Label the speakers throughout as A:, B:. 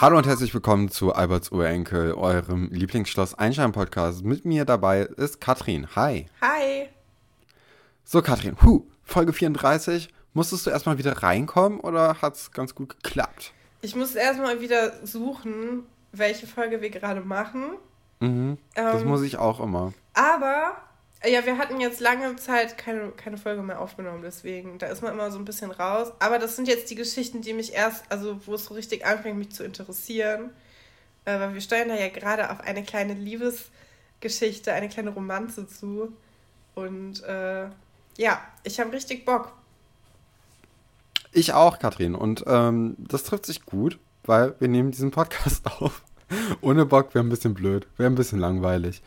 A: Hallo und herzlich willkommen zu Alberts Urenkel, eurem Lieblingsschloss Einstein Podcast. Mit mir dabei ist Katrin. Hi.
B: Hi.
A: So, Katrin, hu, Folge 34. Musstest du erstmal wieder reinkommen oder hat es ganz gut geklappt?
B: Ich muss erstmal wieder suchen, welche Folge wir gerade machen.
A: Mhm. das
B: Ähm,
A: muss ich auch immer.
B: Aber, ja, wir hatten jetzt lange Zeit keine, keine Folge mehr aufgenommen, deswegen, da ist man immer so ein bisschen raus. Aber das sind jetzt die Geschichten, die mich erst, also wo es so richtig anfängt, mich zu interessieren. Äh, weil wir steuern da ja gerade auf eine kleine Liebesgeschichte, eine kleine Romanze zu. Und äh, ja, ich habe richtig Bock.
A: Ich auch, Katrin. Und ähm, das trifft sich gut, weil wir nehmen diesen Podcast auf. Ohne Bock wäre ein bisschen blöd, wäre ein bisschen langweilig.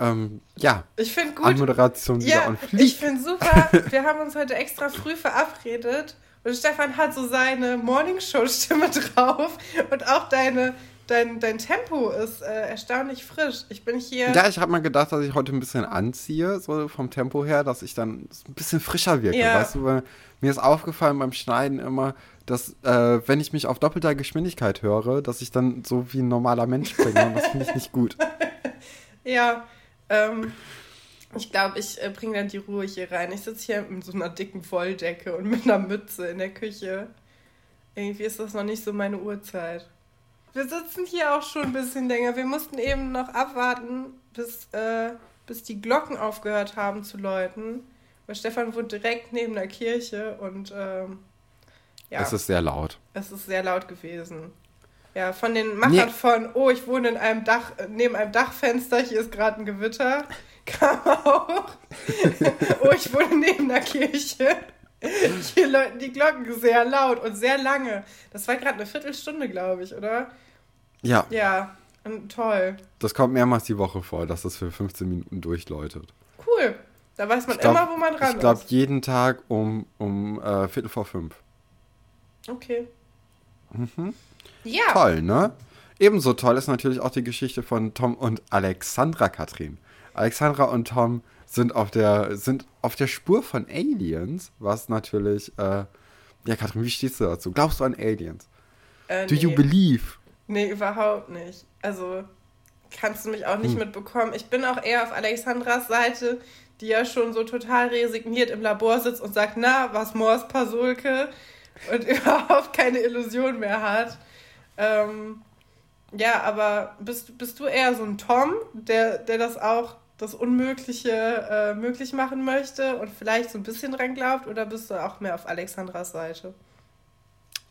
A: Ähm, ja,
B: Ich finde gut.
A: Anmoderation wieder
B: Ja,
A: on
B: ich finde super. Wir haben uns heute extra früh verabredet und Stefan hat so seine Morningshow-Stimme drauf und auch deine, dein, dein Tempo ist äh, erstaunlich frisch. Ich bin hier.
A: Ja, ich habe mal gedacht, dass ich heute ein bisschen anziehe, so vom Tempo her, dass ich dann ein bisschen frischer wirke.
B: Ja.
A: Weißt du, weil mir ist aufgefallen beim Schneiden immer, dass, äh, wenn ich mich auf doppelter Geschwindigkeit höre, dass ich dann so wie ein normaler Mensch bringe. Und das finde ich nicht gut.
B: Ja, ähm, ich glaube, ich äh, bringe dann die Ruhe hier rein. Ich sitze hier mit so einer dicken Wolldecke und mit einer Mütze in der Küche. Irgendwie ist das noch nicht so meine Uhrzeit. Wir sitzen hier auch schon ein bisschen länger. Wir mussten eben noch abwarten, bis, äh, bis die Glocken aufgehört haben zu läuten. Weil Stefan wohnt direkt neben der Kirche und ähm, ja,
A: Es ist sehr laut.
B: es ist sehr laut gewesen. Ja, von den Machern
A: Nee.
B: von, oh, ich wohne in einem Dach, neben einem Dachfenster, hier ist gerade ein Gewitter, kam auch, oh, ich wohne neben der Kirche. Hier läuten die Glocken sehr laut und sehr lange. Das war gerade eine Viertelstunde, glaube ich, oder?
A: Ja,
B: Ja, und toll.
A: das kommt mehrmals die Woche vor, dass das für 15 Minuten durchläutet.
B: Cool. Da weiß man
A: Ich glaub-
B: immer, wo man dran
A: Ich glaube,
B: ist.
A: jeden Tag um, um äh, Viertel vor fünf.
B: Okay.
A: Mhm.
B: Ja.
A: Toll, ne? Ebenso toll ist natürlich auch die Geschichte von Tom und Alexandra Katrin. Alexandra und Tom sind auf der, sind auf der Spur von Aliens, was natürlich, äh, ja, Katrin, wie stehst du dazu? Glaubst du an Aliens?
B: Äh,
A: Do you
B: nee.
A: believe?
B: Nee, überhaupt nicht. Also kannst du mich auch nicht
A: Hm.
B: mitbekommen. Ich bin auch eher auf Alexandras Seite, die ja schon so total resigniert im Labor sitzt und sagt, na, was Mors Pasulke und überhaupt keine Illusion mehr hat. Ähm, ja, aber bist, bist du eher so ein Tom, der, der das auch das Unmögliche äh, möglich machen möchte und vielleicht so ein bisschen dran glaubt oder bist du auch mehr auf Alexandras Seite?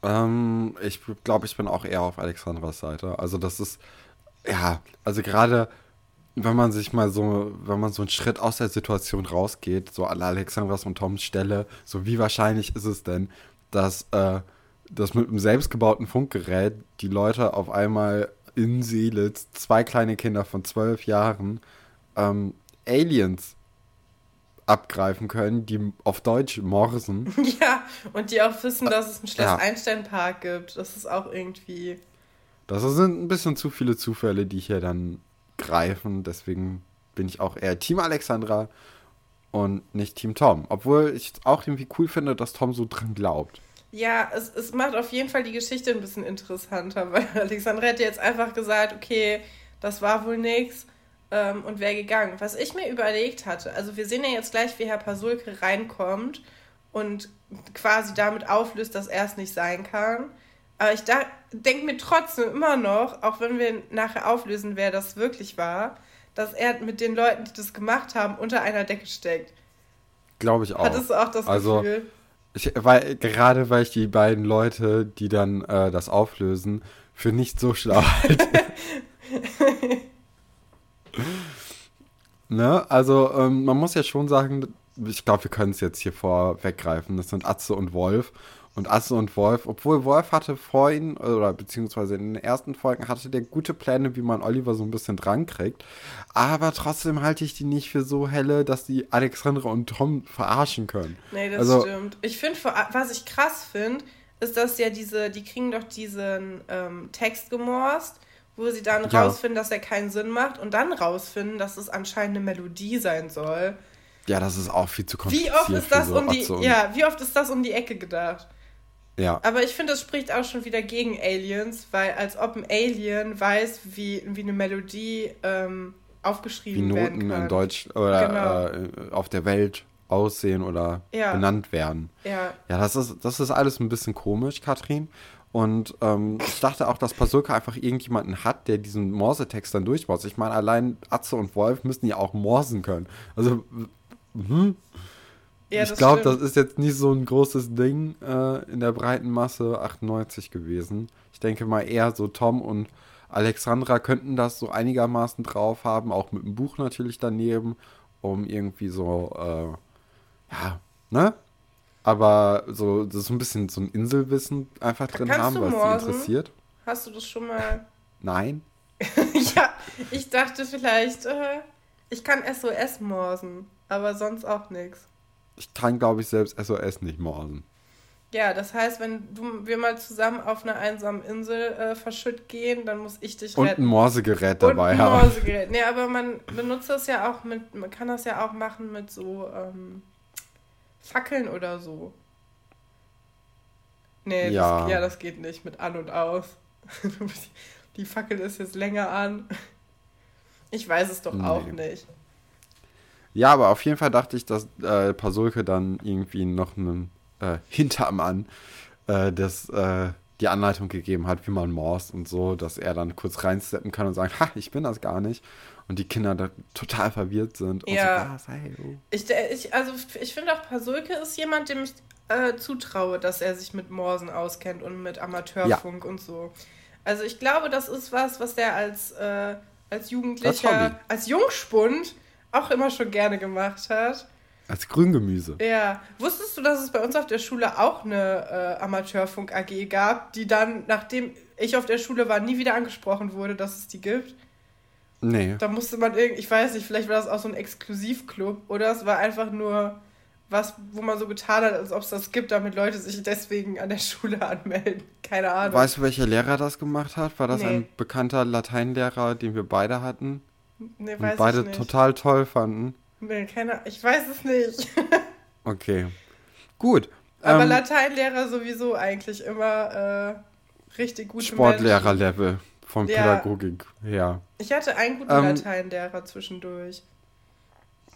A: Ähm, ich glaube, ich bin auch eher auf Alexandras Seite. Also das ist, ja, also gerade wenn man sich mal so, wenn man so einen Schritt aus der Situation rausgeht, so an Alexandras und Toms Stelle, so wie wahrscheinlich ist es denn, dass, äh, dass mit einem selbstgebauten Funkgerät die Leute auf einmal in Seelitz, zwei kleine Kinder von zwölf Jahren, ähm, Aliens abgreifen können, die auf Deutsch morsen.
B: Ja, und die auch wissen, dass es einen Schloss
A: Ja.
B: Einstein Park gibt. Das ist auch irgendwie.
A: Das sind ein bisschen zu viele Zufälle, die hier dann greifen. Deswegen bin ich auch eher Team Alexandra und nicht Team Tom. Obwohl ich auch irgendwie cool finde, dass Tom so dran glaubt.
B: Ja, es, es macht auf jeden Fall die Geschichte ein bisschen interessanter, weil Alexandra hätte jetzt einfach gesagt, okay, das war wohl nix ähm, und wäre gegangen. Was ich mir überlegt hatte, also wir sehen ja jetzt gleich, wie Herr Pasulke reinkommt und quasi damit auflöst, dass er es nicht sein kann. Aber ich denke mir trotzdem immer noch, auch wenn wir nachher auflösen, wer das wirklich war, dass er mit den Leuten, die das gemacht haben, unter einer Decke steckt.
A: Glaube ich auch.
B: Hattest du auch das
A: Also,
B: Gefühl?
A: Ich, weil, gerade weil ich die beiden Leute, die dann äh, das auflösen, für nicht so schlau halte. ne? Also, ähm, man muss ja schon sagen, ich glaube, wir können es jetzt hier vorweggreifen. Das sind Atze und Wolf. Und Atze und Wolf, obwohl Wolf hatte vorhin, oder beziehungsweise in den ersten Folgen hatte der gute Pläne, wie man Oliver so ein bisschen dran kriegt. Aber trotzdem halte ich die nicht für so helle, dass die Alexandra und Tom verarschen können.
B: Nee, das
A: Also-
B: stimmt. Ich finde, was ich krass finde, ist, dass ja diese, die kriegen doch diesen ähm, Text gemorst, wo sie dann
A: Ja.
B: rausfinden, dass er keinen Sinn macht und dann rausfinden, dass es anscheinend eine Melodie sein soll.
A: Ja, das ist auch viel zu
B: Wie
A: kompliziert.
B: oft ist das
A: so
B: um die, ja, wie oft ist das um die Ecke gedacht?
A: Ja.
B: Aber ich finde, das spricht auch schon wieder gegen Aliens, weil als ob ein Alien weiß, wie, wie eine Melodie ähm, aufgeschrieben
A: Wie
B: werden
A: Noten
B: kann.
A: in Deutsch oder
B: Genau.
A: äh, auf der Welt aussehen oder
B: Ja.
A: benannt werden.
B: Ja,
A: Ja, das ist, das ist alles ein bisschen komisch, Katrin. Und ähm, ich dachte auch, dass Pasulka einfach irgendjemanden hat, der diesen Morsetext dann durchmorst. Ich meine, allein Atze und Wolf müssen ja auch morsen können. Also, hm,
B: ja
A: ich glaube, das ist jetzt nicht so ein großes Ding äh, in der breiten Masse 98 gewesen. Ich denke mal eher so Tom und Alexandra könnten das so einigermaßen drauf haben, auch mit dem Buch natürlich daneben, um irgendwie so, äh, ja, ne? Aber so, das ist ein bisschen so ein Inselwissen einfach drin
B: Kannst
A: haben, was sie interessiert.
B: Hast du das schon mal?
A: Nein.
B: ja, ich dachte vielleicht, äh, ich kann SOS morsen, aber sonst auch nichts.
A: Ich kann, glaube ich, selbst SOS nicht morsen.
B: Ja, das heißt, wenn du, wir mal zusammen auf einer einsamen Insel äh, verschütt gehen, dann muss ich dich
A: Und ein
B: retten.
A: Morsegerät
B: Und
A: dabei
B: ein
A: haben.
B: Morsegerät. Nee, aber man benutzt das ja auch mit, man kann das ja auch machen mit so ähm, Fackeln oder so. Nee,
A: Ja.
B: Das, ja, das geht nicht mit an und aus. Die Fackel ist jetzt länger an. Ich weiß es doch auch
A: Nee.
B: nicht.
A: Ja, aber auf jeden Fall dachte ich, dass äh, Pasulke dann irgendwie noch einen äh, Hintermann äh, das, äh, die Anleitung gegeben hat, wie man morst und so, dass er dann kurz reinsteppen kann und sagen, ha, ich bin das gar nicht. Und die Kinder da total verwirrt sind. Und
B: Ja.
A: so, was, hey, oh.
B: Ich, ich, also ich finde auch, Pasulke ist jemand, dem ich äh, zutraue, dass er sich mit Morsen auskennt und mit Amateurfunk und so. Also ich glaube, das ist was, was der als, äh, als Jugendlicher, als Jungspund auch immer schon gerne gemacht hat.
A: Als Grüngemüse.
B: Ja. Wusstest du, dass es bei uns auf der Schule auch eine äh, Amateurfunk AG gab, die dann, nachdem ich auf der Schule war, nie wieder angesprochen wurde, dass es die gibt?
A: Nee.
B: Da musste man irgendwie, ich weiß nicht, vielleicht war das auch so ein Exklusivclub oder es war einfach nur was, wo man so getan hat, als ob es das gibt, damit Leute sich deswegen an der Schule anmelden. Keine Ahnung.
A: Weißt du, welcher Lehrer das gemacht hat? War das
B: Nee.
A: ein bekannter Lateinlehrer, den wir beide hatten?
B: Nee,
A: Und
B: weiß
A: beide
B: ich nicht.
A: total toll fanden?
B: Nee, keine, ich weiß es nicht.
A: Okay. Gut.
B: Aber
A: ähm,
B: Lateinlehrer sowieso eigentlich immer äh, richtig gute Menschen.
A: Sportlehrerlevel von
B: Ja.
A: Pädagogik her.
B: Ich hatte einen guten
A: Ähm,
B: Lateinlehrer zwischendurch.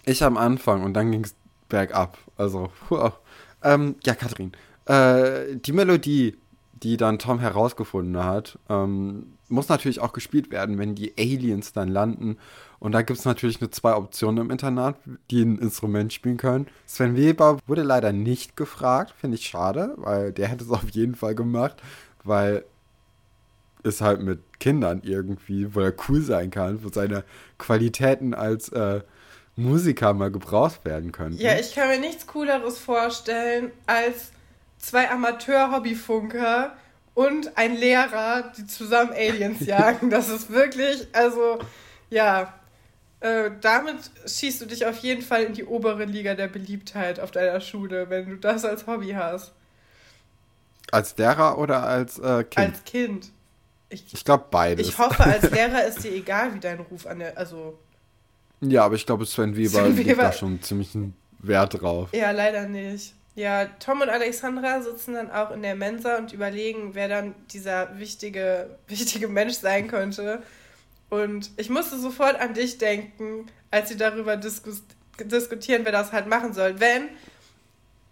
A: Ich am Anfang und dann ging es bergab. Also, wow. ähm, ja, Katrin. Äh, die Melodie, die dann Tom herausgefunden hat, ähm, muss natürlich auch gespielt werden, wenn die Aliens dann landen. Und da gibt es natürlich nur zwei Optionen im Internat, die ein Instrument spielen können. Sven Weber wurde leider nicht gefragt, finde ich schade, weil der hätte es auf jeden Fall gemacht, weil es halt mit Kindern irgendwie, wo er cool sein kann, wo seine Qualitäten als äh, Musiker mal gebraucht werden könnten.
B: Ja, ich kann mir nichts Cooleres vorstellen als zwei Amateur-Hobbyfunker und ein Lehrer, die zusammen Aliens jagen. Das ist wirklich, also, ja. Äh, damit schießt du dich auf jeden Fall in die obere Liga der Beliebtheit auf deiner Schule, wenn du das als Hobby hast.
A: Als Lehrer oder als äh, Kind?
B: Als Kind. Ich,
A: ich glaube beides.
B: ich hoffe, als Lehrer ist dir egal, wie dein Ruf an der. Also,
A: ja, aber ich glaube, Sven Weber
B: Sven
A: legt
B: Weber-
A: da schon ziemlich einen Wert drauf.
B: Ja, leider nicht. Ja, Tom und Alexandra sitzen dann auch in der Mensa und überlegen, wer dann dieser wichtige, wichtige Mensch sein könnte. Und ich musste sofort an dich denken, als sie darüber diskus diskutieren, wer das halt machen soll. Wenn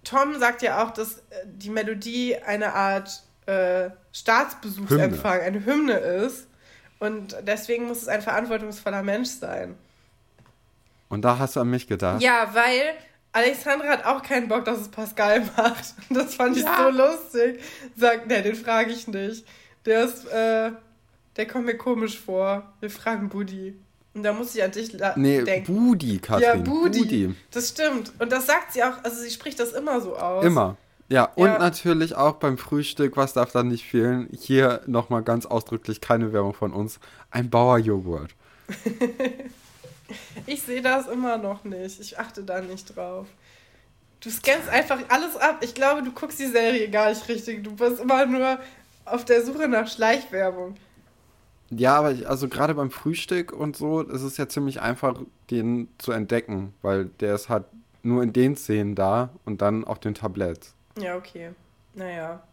B: Tom sagt ja auch, dass äh, die Melodie eine Art äh, Staatsbesuchsempfang, eine Hymne ist. Und deswegen muss es ein verantwortungsvoller Mensch sein.
A: Und da hast du an mich gedacht.
B: Ja, weil Alexandra hat auch keinen Bock, dass es Pascal macht. Das fand ich
A: Ja.
B: so lustig. Sagt, ne, den frage ich nicht. Der ist, äh, der kommt mir komisch vor. Wir fragen Buddy. Und da muss ich an dich la-
A: Nee,
B: denken.
A: Budi, Katrin.
B: ja, Budi.
A: Budi.
B: Das stimmt. Und das sagt sie auch, also sie spricht das immer so aus.
A: Immer. Ja, und
B: Ja.
A: natürlich auch beim Frühstück, was darf da nicht fehlen? Hier nochmal ganz ausdrücklich keine Werbung von uns. Ein Bauerjoghurt.
B: Ich sehe das immer noch nicht. Ich achte da nicht drauf. Du scannst einfach alles ab. Ich glaube, du guckst die Serie gar nicht richtig. Du bist immer nur auf der Suche nach Schleichwerbung.
A: Ja, aber ich, also gerade beim Frühstück und so ist es ja ziemlich einfach, den zu entdecken, weil der ist halt nur in den Szenen da und dann auf den Tabletts.
B: Ja, okay. Naja.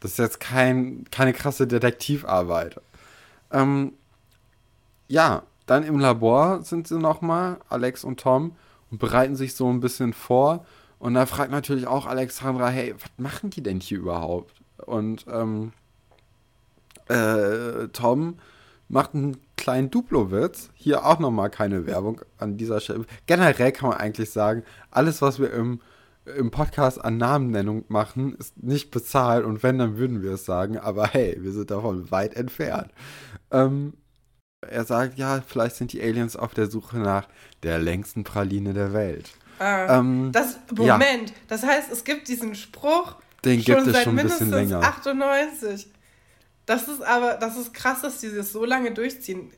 A: Das ist jetzt kein, keine krasse Detektivarbeit. Ähm, ja, dann im Labor sind sie nochmal, Alex und Tom, und bereiten sich so ein bisschen vor. Und da fragt natürlich auch Alexandra, hey, was machen die denn hier überhaupt? Und ähm, äh, Tom macht einen kleinen Duplo-Witz. Hier auch nochmal keine Werbung an dieser Stelle. Generell kann man eigentlich sagen, alles, was wir im, im Podcast an Namennennung machen, ist nicht bezahlt. Und wenn, dann würden wir es sagen. Aber hey, wir sind davon weit entfernt. Ähm, er sagt, ja, vielleicht sind die Aliens auf der Suche nach der längsten Praline der Welt.
B: Ah, ähm, das, Moment, ja. das heißt, es gibt diesen Spruch Den schon gibt es seit schon bisschen länger. 98. Das ist aber, das ist krass, dass die das so lange durchziehen.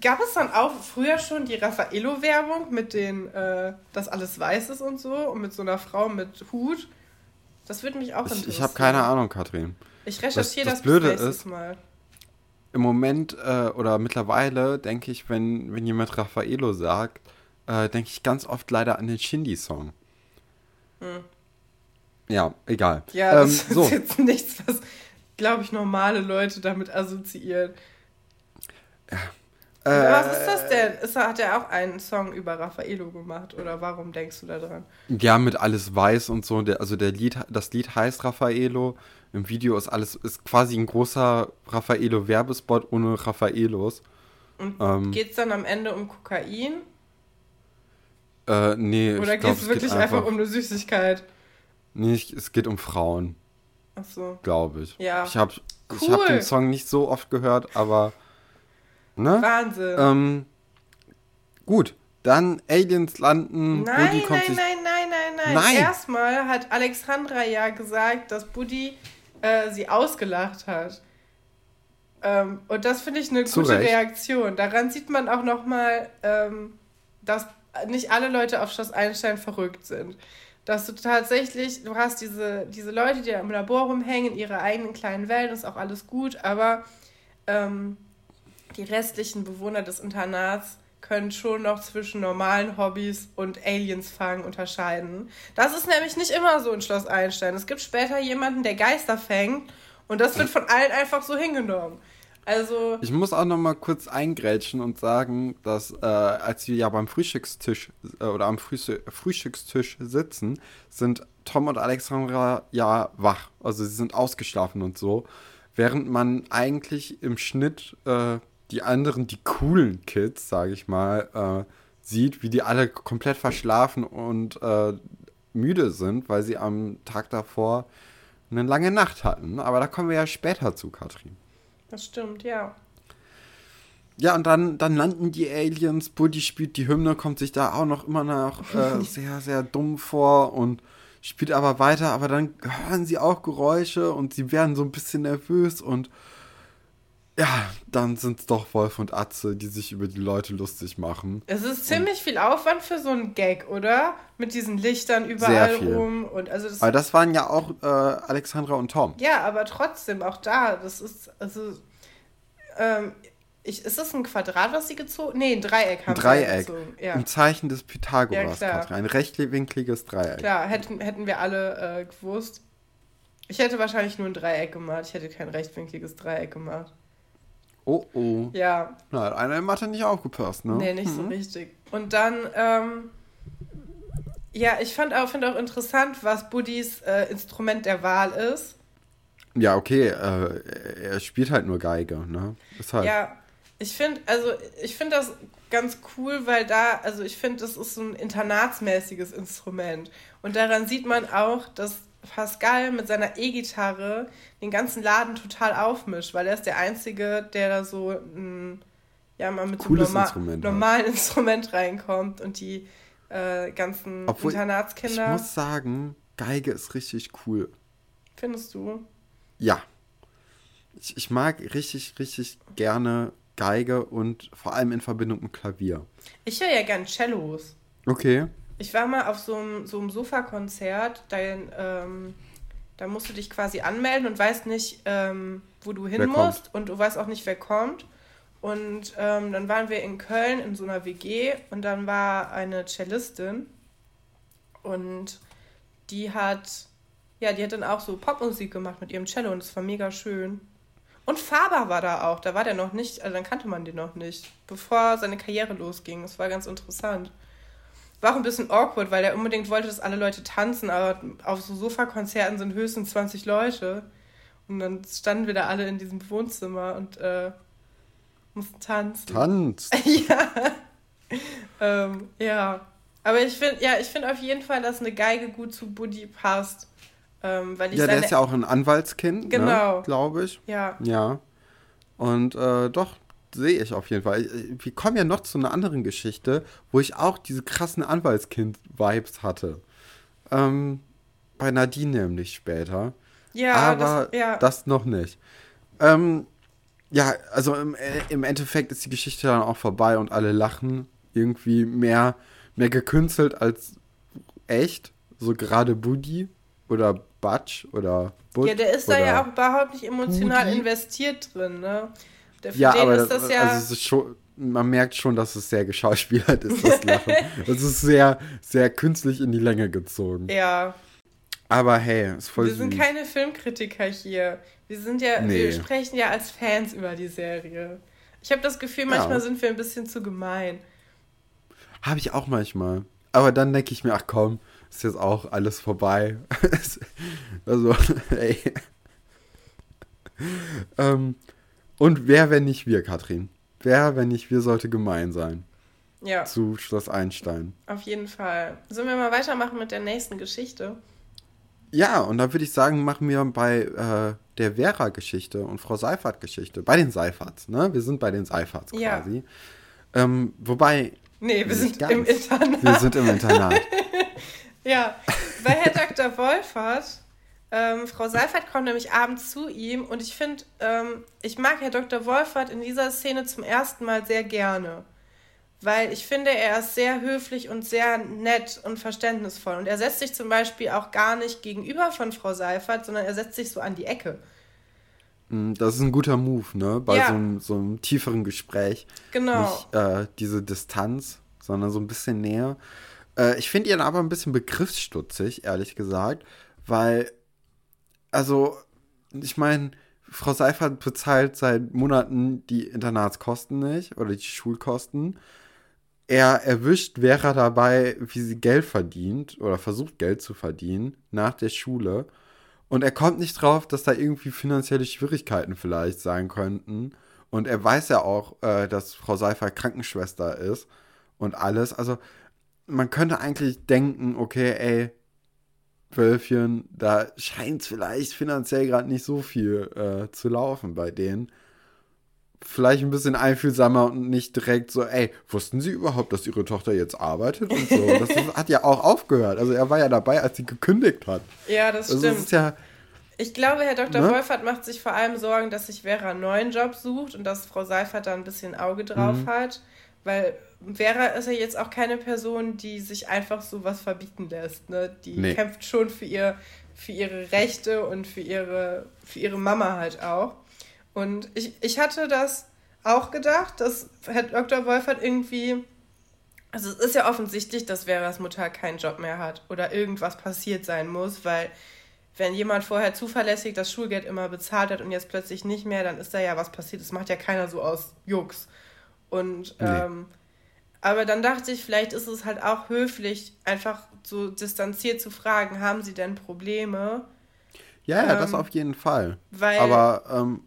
B: Gab es dann auch früher schon die Raffaello-Werbung mit den, äh, dass alles weiß ist und so und mit so einer Frau mit Hut? Das würde mich auch
A: interessieren. Ich, ich habe keine Ahnung, Katrin.
B: Ich recherchiere das,
A: das, das Blöde ist, Mal im Moment äh, oder mittlerweile denke ich, wenn, wenn jemand Raffaello sagt, äh, denke ich ganz oft leider an den Shindy-Song. Hm. Ja, egal.
B: Ja, ähm, das so. ist jetzt nichts, was, glaube ich, normale Leute damit assoziieren. Ja. Äh, was ist das denn? Ist, hat er auch einen Song über Raffaello gemacht oder warum denkst du da dran?
A: Ja, mit alles weiß und so. Der, also der Lied, das Lied heißt Raffaello im Video ist alles, ist quasi ein großer Raffaello-Werbespot ohne Raffaelos.
B: Und ähm, geht es dann am Ende um Kokain?
A: Äh, nee.
B: Oder geht es wirklich einfach, einfach, um eine Süßigkeit?
A: Nee, es geht um Frauen.
B: Ach so.
A: Glaube ich.
B: Ja.
A: Ich habe cool. hab den Song nicht so oft gehört, aber. Ne?
B: Wahnsinn.
A: Ähm, gut. Dann Aliens landen.
B: Nein, Buddy kommt nein, nein, nein, nein, nein, nein. Erstmal hat Alexandra ja gesagt, dass Buddy äh, sie ausgelacht hat. Ähm, und das finde ich eine Zu gute Recht. Reaktion. Daran sieht man auch nochmal, ähm, dass nicht alle Leute auf Schloss Einstein verrückt sind. Dass du tatsächlich, du hast diese, diese Leute, die im Labor rumhängen, in ihrer eigenen kleinen Welt, ist auch alles gut, aber ähm, die restlichen Bewohner des Internats können schon noch zwischen normalen Hobbys und Aliens fangen unterscheiden. Das ist nämlich nicht immer so in Schloss Einstein. Es gibt später jemanden, der Geister fängt und das wird von allen einfach so hingenommen. Also
A: ich muss auch noch mal kurz eingrätschen und sagen, dass äh, als wir ja beim Frühstückstisch äh, oder am Frühstück, Frühstückstisch sitzen, sind Tom und Alexandra ja wach. Also sie sind ausgeschlafen und so. Während man eigentlich im Schnitt äh, die anderen, die coolen Kids, sage ich mal, äh, sieht, wie die alle komplett verschlafen und äh, müde sind, weil sie am Tag davor eine lange Nacht hatten. Aber da kommen wir ja später zu, Katrin.
B: Das stimmt, ja.
A: Ja, und dann, dann landen die Aliens, Buddy spielt die Hymne, kommt sich da auch noch immer noch äh, sehr, sehr dumm vor und spielt aber weiter, aber dann hören sie auch Geräusche und sie werden so ein bisschen nervös und ja, dann sind es doch Wolf und Atze, die sich über die Leute lustig machen.
B: Es ist ziemlich und viel Aufwand für so einen Gag, oder? Mit diesen Lichtern überall rum. Und also
A: das aber das waren ja auch äh, Alexandra und Tom.
B: Ja, aber trotzdem, auch da, das ist, also, ähm, ich, ist das ein Quadrat, was sie gezogen Nee, ein Dreieck haben
A: ein Dreieck. sie gezogen. Ja. Im Zeichen des Pythagoras, ja, Ein rechtwinkliges Dreieck.
B: Klar, hätten, hätten wir alle äh, gewusst. Ich hätte wahrscheinlich nur ein Dreieck gemacht. Ich hätte kein rechtwinkliges Dreieck gemacht.
A: Oh oh.
B: Ja.
A: Na, hat einer in Mathe nicht aufgepasst, ne?
B: Nee, nicht mhm. so richtig. Und dann, ähm, ja, ich fand auch, finde auch interessant, was Buddys äh, Instrument der Wahl ist.
A: Ja, okay, äh, er spielt halt nur Geige, ne?
B: Ist halt ja, ich finde, also ich finde das ganz cool, weil da, also ich finde, das ist so ein internatsmäßiges Instrument. Und daran sieht man auch, dass Pascal mit seiner E-Gitarre den ganzen Laden total aufmischt, weil er ist der Einzige, der da so ein, ja, mal mit Cooles so einem norma Instrument normalen hat. Instrument reinkommt und die äh, ganzen Obwohl, Internatskinder.
A: Ich muss sagen, Geige ist richtig cool.
B: Findest du?
A: Ja. Ich, ich mag richtig, richtig gerne Geige und vor allem in Verbindung mit Klavier.
B: Ich höre ja gern Cellos.
A: Okay.
B: Ich war mal auf so einem, so einem Sofa-Konzert, da, ähm, da musst du dich quasi anmelden und weißt nicht, ähm, wo du hin wer musst kommt. und du weißt auch nicht, wer kommt. Und ähm, dann waren wir in Köln in so einer WG und dann war eine Cellistin und die hat Ja, die hat dann auch so Popmusik gemacht mit ihrem Cello und das war mega schön. Und Faber war da auch, da war der noch nicht, also dann kannte man den noch nicht, bevor seine Karriere losging. Das war ganz interessant. War auch ein bisschen awkward, weil er unbedingt wollte, dass alle Leute tanzen, aber auf so Sofakonzerten sind höchstens 20 Leute. Und dann standen wir da alle in diesem Wohnzimmer und äh, mussten tanzen. Tanzt? ja. ähm, ja. Aber ich finde, ja, ich finde auf jeden Fall, dass eine Geige gut zu Buddy passt. Ähm, weil ich
A: ja, der ist ja auch ein Anwaltskind, ne, genau. ne, glaube ich. Ja. Ja. Und äh, doch, sehe ich auf jeden Fall. Wir kommen ja noch zu einer anderen Geschichte, wo ich auch diese krassen Anwaltskind-Vibes hatte. Ähm, bei Nadine nämlich später. Ja, aber das, ja. das noch nicht. Ähm, ja, also im, äh, im Endeffekt ist die Geschichte dann auch vorbei und alle lachen. Irgendwie mehr, mehr gekünstelt als echt. So gerade Budi oder Batsch oder Bud Ja, der ist da ja auch überhaupt nicht emotional Budi. investiert drin, ne? Der, ja, aber ist das, das ja. Also ist schon, man merkt schon, dass es sehr geschauspielert ist, das Lachen. das ist sehr, sehr künstlich in die Länge gezogen. Ja. Aber hey, ist voll
B: Wir sind keine Filmkritiker hier. Wir sind ja, nee. wir sprechen ja als Fans über die Serie. Ich habe das Gefühl, manchmal ja. sind wir ein bisschen zu gemein.
A: Habe ich auch manchmal. Aber dann denke ich mir, ach komm, ist jetzt auch alles vorbei. also, ey. ähm, und wer, wenn nicht wir, Katrin? Wer, wenn nicht wir, sollte gemein sein? Ja. Zu Schloss Einstein.
B: Auf jeden Fall. Sollen wir mal weitermachen mit der nächsten Geschichte?
A: Ja, und da würde ich sagen, machen wir bei äh, der Vera-Geschichte und Frau Seifert-Geschichte, bei den Seiferts, ne? Wir sind bei den Seiferts quasi. Ja. Ähm, wobei. Nee, wir sind ganz. im Internat. Wir sind im Internat.
B: Ja, bei Herr Dr. Wolfert, ähm, Frau Seifert kommt nämlich abends zu ihm und ich finde, ähm, ich mag Herr Dr. Wolfert in dieser Szene zum ersten Mal sehr gerne. Weil ich finde, er ist sehr höflich und sehr nett und verständnisvoll. Und er setzt sich zum Beispiel auch gar nicht gegenüber von Frau Seifert, sondern er setzt sich so an die Ecke.
A: Mm, das ist ein guter Move, ne? Bei ja. so, einem, so, einem, tieferen Gespräch. Genau. Nicht äh, diese Distanz, sondern so ein bisschen näher. Äh, ich finde ihn aber ein bisschen begriffsstutzig, ehrlich gesagt, weil, also, ich meine, Frau Seifert bezahlt seit Monaten die Internatskosten nicht oder die Schulkosten. Er erwischt Vera dabei, wie sie Geld verdient oder versucht Geld zu verdienen nach der Schule. Und er kommt nicht drauf, dass da irgendwie finanzielle Schwierigkeiten vielleicht sein könnten. Und er weiß ja auch, äh, dass Frau Seifert Krankenschwester ist und alles. Also man könnte eigentlich denken, okay, ey, Wölfchen, da scheint es vielleicht finanziell gerade nicht so viel äh, zu laufen bei denen. Vielleicht ein bisschen einfühlsamer und nicht direkt so, ey, wussten Sie überhaupt, dass Ihre Tochter jetzt arbeitet und so? Das ist, hat ja auch aufgehört. Also er war ja dabei, als sie gekündigt hat. Ja, das
B: also stimmt. Ja, ich glaube, Herr Dr. Ne? Wolfert macht sich vor allem Sorgen, dass sich Vera einen neuen Job sucht und dass Frau Seifert da ein bisschen Auge drauf mhm. hat. Weil Vera ist ja jetzt auch keine Person, die sich einfach so was verbieten lässt. Ne? Die nee. kämpft schon für, ihr, für ihre Rechte und für ihre, für ihre Mama halt auch. Und ich, ich hatte das auch gedacht, dass Herr Dr. Wolfert irgendwie. Also es ist ja offensichtlich, dass Veras Mutter keinen Job mehr hat oder irgendwas passiert sein muss, weil wenn jemand vorher zuverlässig das Schulgeld immer bezahlt hat und jetzt plötzlich nicht mehr, dann ist da ja was passiert. Das macht ja keiner so aus Jux. Und nee. ähm, aber dann dachte ich, vielleicht ist es halt auch höflich, einfach so distanziert zu fragen, haben sie denn Probleme?
A: Ja, ja, ähm, das auf jeden Fall. Weil, Aber, ähm,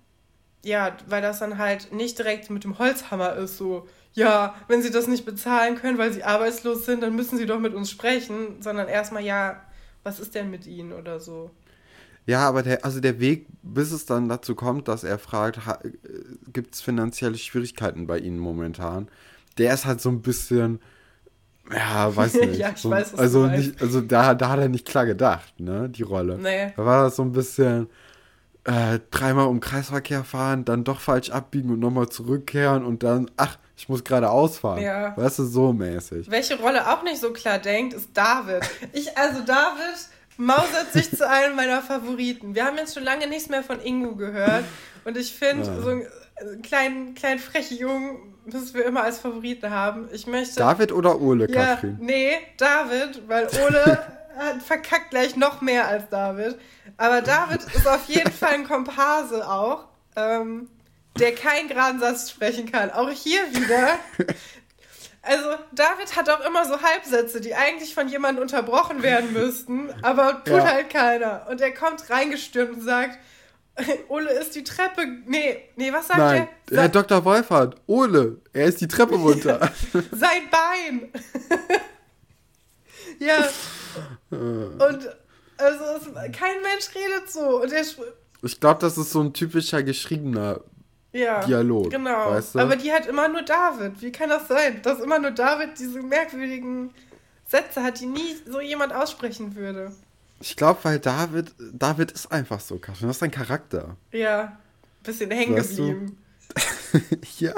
B: ja, weil das dann halt nicht direkt mit dem Holzhammer ist, so, ja, wenn sie das nicht bezahlen können, weil sie arbeitslos sind, dann müssen sie doch mit uns sprechen, sondern erstmal, ja, was ist denn mit ihnen oder so.
A: Ja, aber der, also der Weg, bis es dann dazu kommt, dass er fragt, äh, gibt es finanzielle Schwierigkeiten bei ihnen momentan? der ist halt so ein bisschen, ja, weiß nicht. ja, ich so, weiß, was also nicht, also da, da hat er nicht klar gedacht, ne, die Rolle. Nee. Da war das so ein bisschen äh, dreimal um Kreisverkehr fahren, dann doch falsch abbiegen und nochmal zurückkehren und dann, ach, ich muss gerade ausfahren. Ja. Weißt du, so mäßig.
B: Welche Rolle auch nicht so klar denkt, ist David. Ich, also David mausert sich zu einem meiner Favoriten. Wir haben jetzt schon lange nichts mehr von Ingo gehört und ich finde, ja. so einen kleinen, kleinen frechen Jungen müssen wir immer als Favoriten haben. Ich möchte.
A: David oder Ole,
B: ja, Nee, David, weil Ole äh, verkackt gleich noch mehr als David. Aber David ist auf jeden Fall ein Komparse auch, ähm, der keinen geraden Satz sprechen kann. Auch hier wieder. Also, David hat auch immer so Halbsätze, die eigentlich von jemandem unterbrochen werden müssten, aber tut ja. halt keiner. Und er kommt reingestürmt und sagt, Ole ist die Treppe. Nee, nee, was sagt Nein,
A: er? Herr Dr. Wolfert, Ole, er ist die Treppe runter.
B: Sein Bein. ja. Und also es, kein Mensch redet so. Und er,
A: ich glaube, das ist so ein typischer geschriebener ja, Dialog.
B: Genau. Weißt du? Aber die hat immer nur David. Wie kann das sein? Dass immer nur David diese merkwürdigen Sätze hat, die nie so jemand aussprechen würde.
A: Ich glaube, weil David, David ist einfach so, Katrin. Das ist sein Charakter.
B: Ja. Bisschen hängen geblieben.
A: ja.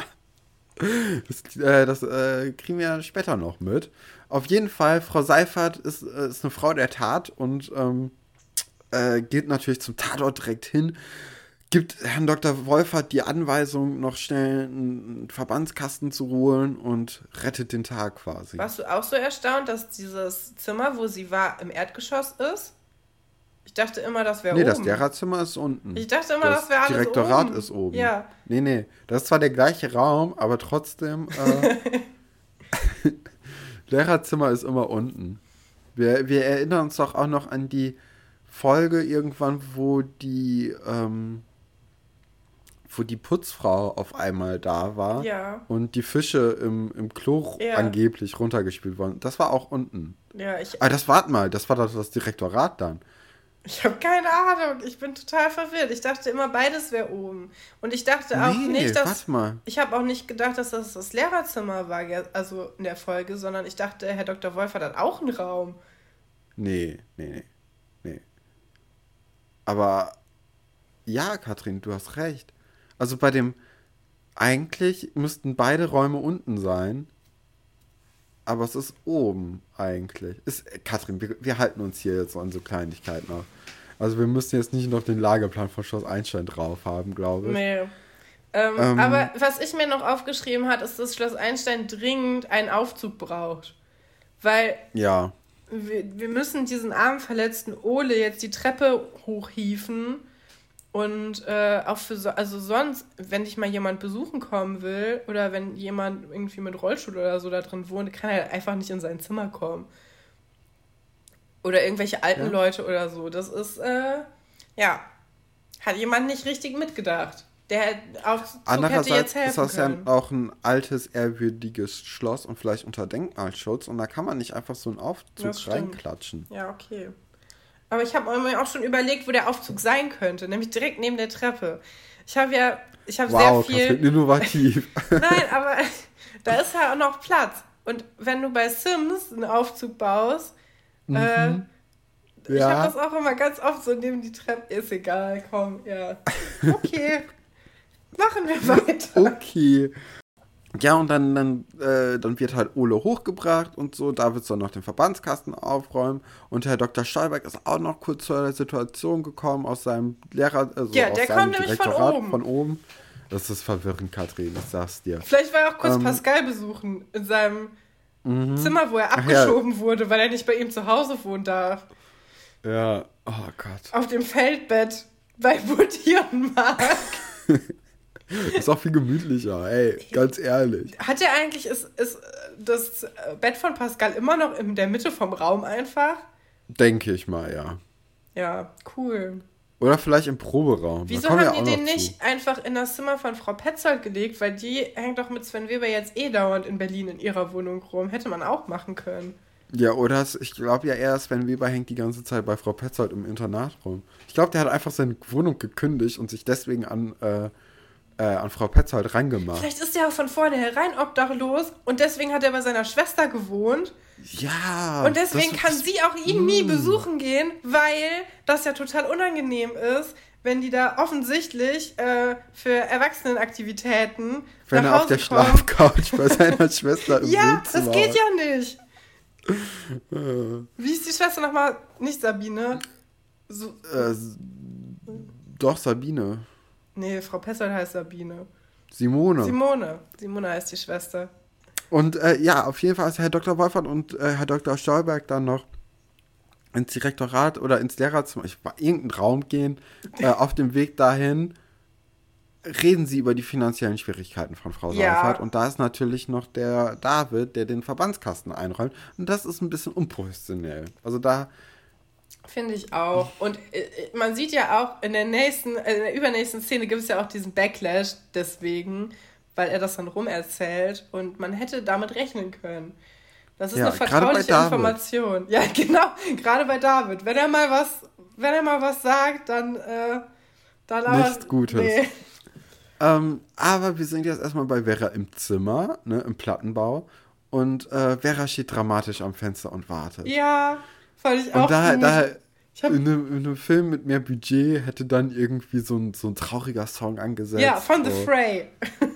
A: Das, äh, das äh, kriegen wir später noch mit. Auf jeden Fall, Frau Seifert ist, äh, ist eine Frau der Tat und ähm, äh, geht natürlich zum Tatort direkt hin gibt Herrn Dr. Wolfert die Anweisung, noch schnell einen Verbandskasten zu holen und rettet den Tag quasi.
B: Warst du auch so erstaunt, dass dieses Zimmer, wo sie war, im Erdgeschoss ist? Ich dachte immer, das wäre
A: nee, oben. Nee, das Lehrerzimmer ist unten.
B: Ich dachte immer, das, das wäre alles
A: Direktorat
B: oben.
A: ist oben. Ja. Nee, nee. Das ist zwar der gleiche Raum, aber trotzdem. Äh, Lehrerzimmer ist immer unten. Wir, wir erinnern uns doch auch noch an die Folge irgendwann, wo die. Ähm, wo die Putzfrau auf einmal da war
B: ja.
A: und die Fische im, im Klo ja. angeblich runtergespielt wurden. Das war auch unten.
B: Ja, ich.
A: Ah, das wart mal, das war das Direktorat dann.
B: Ich habe keine Ahnung. Ich bin total verwirrt. Ich dachte immer, beides wäre oben. Und ich dachte auch nee, nicht, dass.
A: Warte mal.
B: Ich habe auch nicht gedacht, dass das das Lehrerzimmer war, also in der Folge, sondern ich dachte, Herr Dr. Wolf hat dann auch einen Raum.
A: Nee, nee, nee. Nee. Aber ja, Katrin, du hast recht. Also bei dem, eigentlich müssten beide Räume unten sein. Aber es ist oben eigentlich. Ist, Katrin, wir, wir halten uns hier jetzt an so Kleinigkeiten auf. Also wir müssen jetzt nicht noch den Lageplan von Schloss Einstein drauf haben, glaube ich.
B: Nee. Ähm, ähm, aber was ich mir noch aufgeschrieben habe, ist, dass Schloss Einstein dringend einen Aufzug braucht. Weil
A: ja.
B: wir, wir müssen diesen armverletzten Ole jetzt die Treppe hochhieven und äh, auch für so, also sonst, wenn dich mal jemand besuchen kommen will oder wenn jemand irgendwie mit Rollstuhl oder so da drin wohnt, kann er einfach nicht in sein Zimmer kommen. Oder irgendwelche alten ja. Leute oder so. Das ist, äh, ja, hat jemand nicht richtig mitgedacht. Der auch
A: Andererseits ist das ja auch ein altes, ehrwürdiges Schloss und vielleicht unter Denkmalschutz und da kann man nicht einfach so einen Aufzug reinklatschen.
B: Ja, okay. Aber ich habe mir auch schon überlegt, wo der Aufzug sein könnte, nämlich direkt neben der Treppe. Ich habe ja, ich habe wow, sehr viel.
A: innovativ.
B: Nein, aber da ist ja auch noch Platz. Und wenn du bei Sims einen Aufzug baust, mhm. äh, ja. ich habe das auch immer ganz oft so neben die Treppe. Ist egal, komm, ja. Okay. Machen wir weiter.
A: Okay. Ja, und dann, dann, äh, dann wird halt Ole hochgebracht und so. Da wird dann noch den Verbandskasten aufräumen. Und Herr Dr. Stolberg ist auch noch kurz zur Situation gekommen aus seinem Lehrer. Also
B: ja, der kommt nämlich von oben.
A: von oben. Das ist verwirrend, Katrin, ich sag's dir.
B: Vielleicht war er auch kurz ähm, Pascal besuchen in seinem mhm. Zimmer, wo er abgeschoben ja. wurde, weil er nicht bei ihm zu Hause wohnen darf.
A: Ja, oh Gott.
B: Auf dem Feldbett bei Woody und Mark.
A: Ist auch viel gemütlicher, ey, ganz ehrlich.
B: Hat er eigentlich, ist, ist das Bett von Pascal immer noch in der Mitte vom Raum einfach?
A: Denke ich mal, ja.
B: Ja, cool.
A: Oder vielleicht im Proberaum.
B: Wieso haben die den nicht einfach in das Zimmer von Frau Petzold gelegt? Weil die hängt doch mit Sven Weber jetzt eh dauernd in Berlin in ihrer Wohnung rum. Hätte man auch machen können.
A: Ja, oder ich glaube ja eher, Sven Weber hängt die ganze Zeit bei Frau Petzold im Internat rum. Ich glaube, der hat einfach seine Wohnung gekündigt und sich deswegen an äh, äh, an Frau Petzold reingemacht.
B: Vielleicht ist er auch von vornherein obdachlos und deswegen hat er bei seiner Schwester gewohnt.
A: Ja.
B: Und deswegen kann sie auch ihn nie mm. besuchen gehen, weil das ja total unangenehm ist, wenn die da offensichtlich äh, für Erwachsenenaktivitäten.
A: Wenn er auf der Schlafcouch bei seiner Schwester im
B: Ja, das geht ja nicht. Wie ist die Schwester nochmal? Nicht Sabine.
A: So, äh, doch, Sabine.
B: Nee, Frau Pessold heißt Sabine.
A: Simone.
B: Simone. Simone heißt die Schwester.
A: Und äh, ja, auf jeden Fall ist Herr Dr. Wolfert und äh, Herr Dr. Stolberg dann noch ins Direktorat oder ins Lehrerzimmer, ich war irgendeinen Raum gehen, äh, auf dem Weg dahin reden sie über die finanziellen Schwierigkeiten von Frau
B: Ja.
A: Seifert. Und da ist natürlich noch der David, der den Verbandskasten einräumt. Und das ist ein bisschen unprofessionell. Also da,
B: Finde ich auch. Und äh, man sieht ja auch in der nächsten, äh, in der übernächsten Szene gibt es ja auch diesen Backlash deswegen, weil er das dann rumerzählt und man hätte damit rechnen können. Das ist
A: Ja,
B: eine vertrauliche. Information. Ja, genau, gerade bei David. Wenn er mal was, wenn er mal was sagt, dann, äh, dann aber.
A: Nichts Gutes.
B: Nee.
A: ähm, aber wir sind jetzt erstmal bei Vera im Zimmer, ne, im Plattenbau. Und äh, Vera steht dramatisch am Fenster und wartet.
B: Ja, fand ich auch
A: und da, da in, einem, in einem Film mit mehr Budget hätte dann irgendwie so ein, so ein trauriger Song angesetzt.
B: ja, von The. Fray.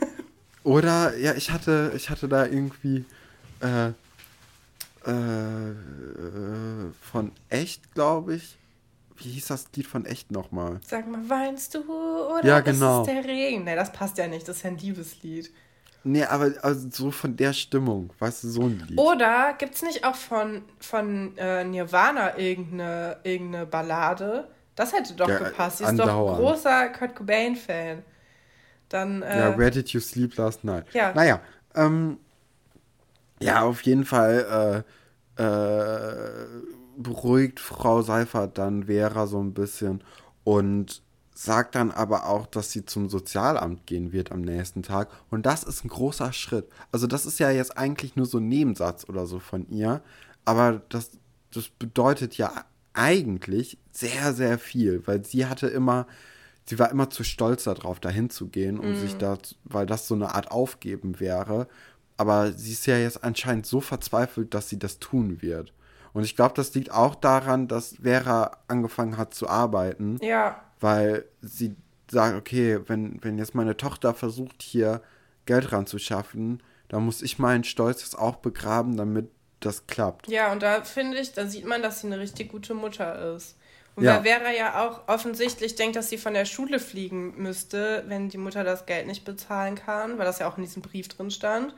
A: Oder, ja, ich hatte, ich hatte da irgendwie äh, äh, von Echt, glaube ich. Wie hieß das Lied von Echt nochmal?
B: Sag mal, weinst du oder
A: Ja,
B: ist
A: genau.
B: es der Regen? Nee, das passt ja nicht, das ist ja ein Liebeslied.
A: Nee, aber also so von der Stimmung, weißt du, so ein Lied.
B: Oder gibt es nicht auch von, von äh, Nirvana irgendeine, irgendeine Ballade? Das hätte doch
A: Ja,
B: gepasst. Sie ist doch großer Kurt Cobain-Fan. Dann, äh,
A: Ja, Where Did You Sleep Last Night?
B: Ja.
A: Naja, ähm, ja, auf jeden Fall äh, äh, beruhigt Frau Seifert dann Vera so ein bisschen und sagt dann aber auch, dass sie zum Sozialamt gehen wird am nächsten Tag. Und das ist ein großer Schritt. Also das ist ja jetzt eigentlich nur so ein Nebensatz oder so von ihr, aber das, das bedeutet ja eigentlich sehr, sehr viel, weil sie hatte immer, sie war immer zu stolz darauf, dahin zu gehen, um sich da, weil das so eine Art Aufgeben wäre. Aber sie ist ja jetzt anscheinend so verzweifelt, dass sie das tun wird. Und ich glaube, das liegt auch daran, dass Vera angefangen hat zu arbeiten,
B: ja,
A: weil sie sagt, okay, wenn, wenn jetzt meine Tochter versucht, hier Geld ranzuschaffen, dann muss ich meinen Stolz jetzt auch begraben, damit das klappt.
B: ja, und da finde ich, da sieht man, dass sie eine richtig gute Mutter ist. Und
A: Ja.
B: weil Vera ja auch offensichtlich denkt, dass sie von der Schule fliegen müsste, wenn die Mutter das Geld nicht bezahlen kann, weil das ja auch in diesem Brief drin stand.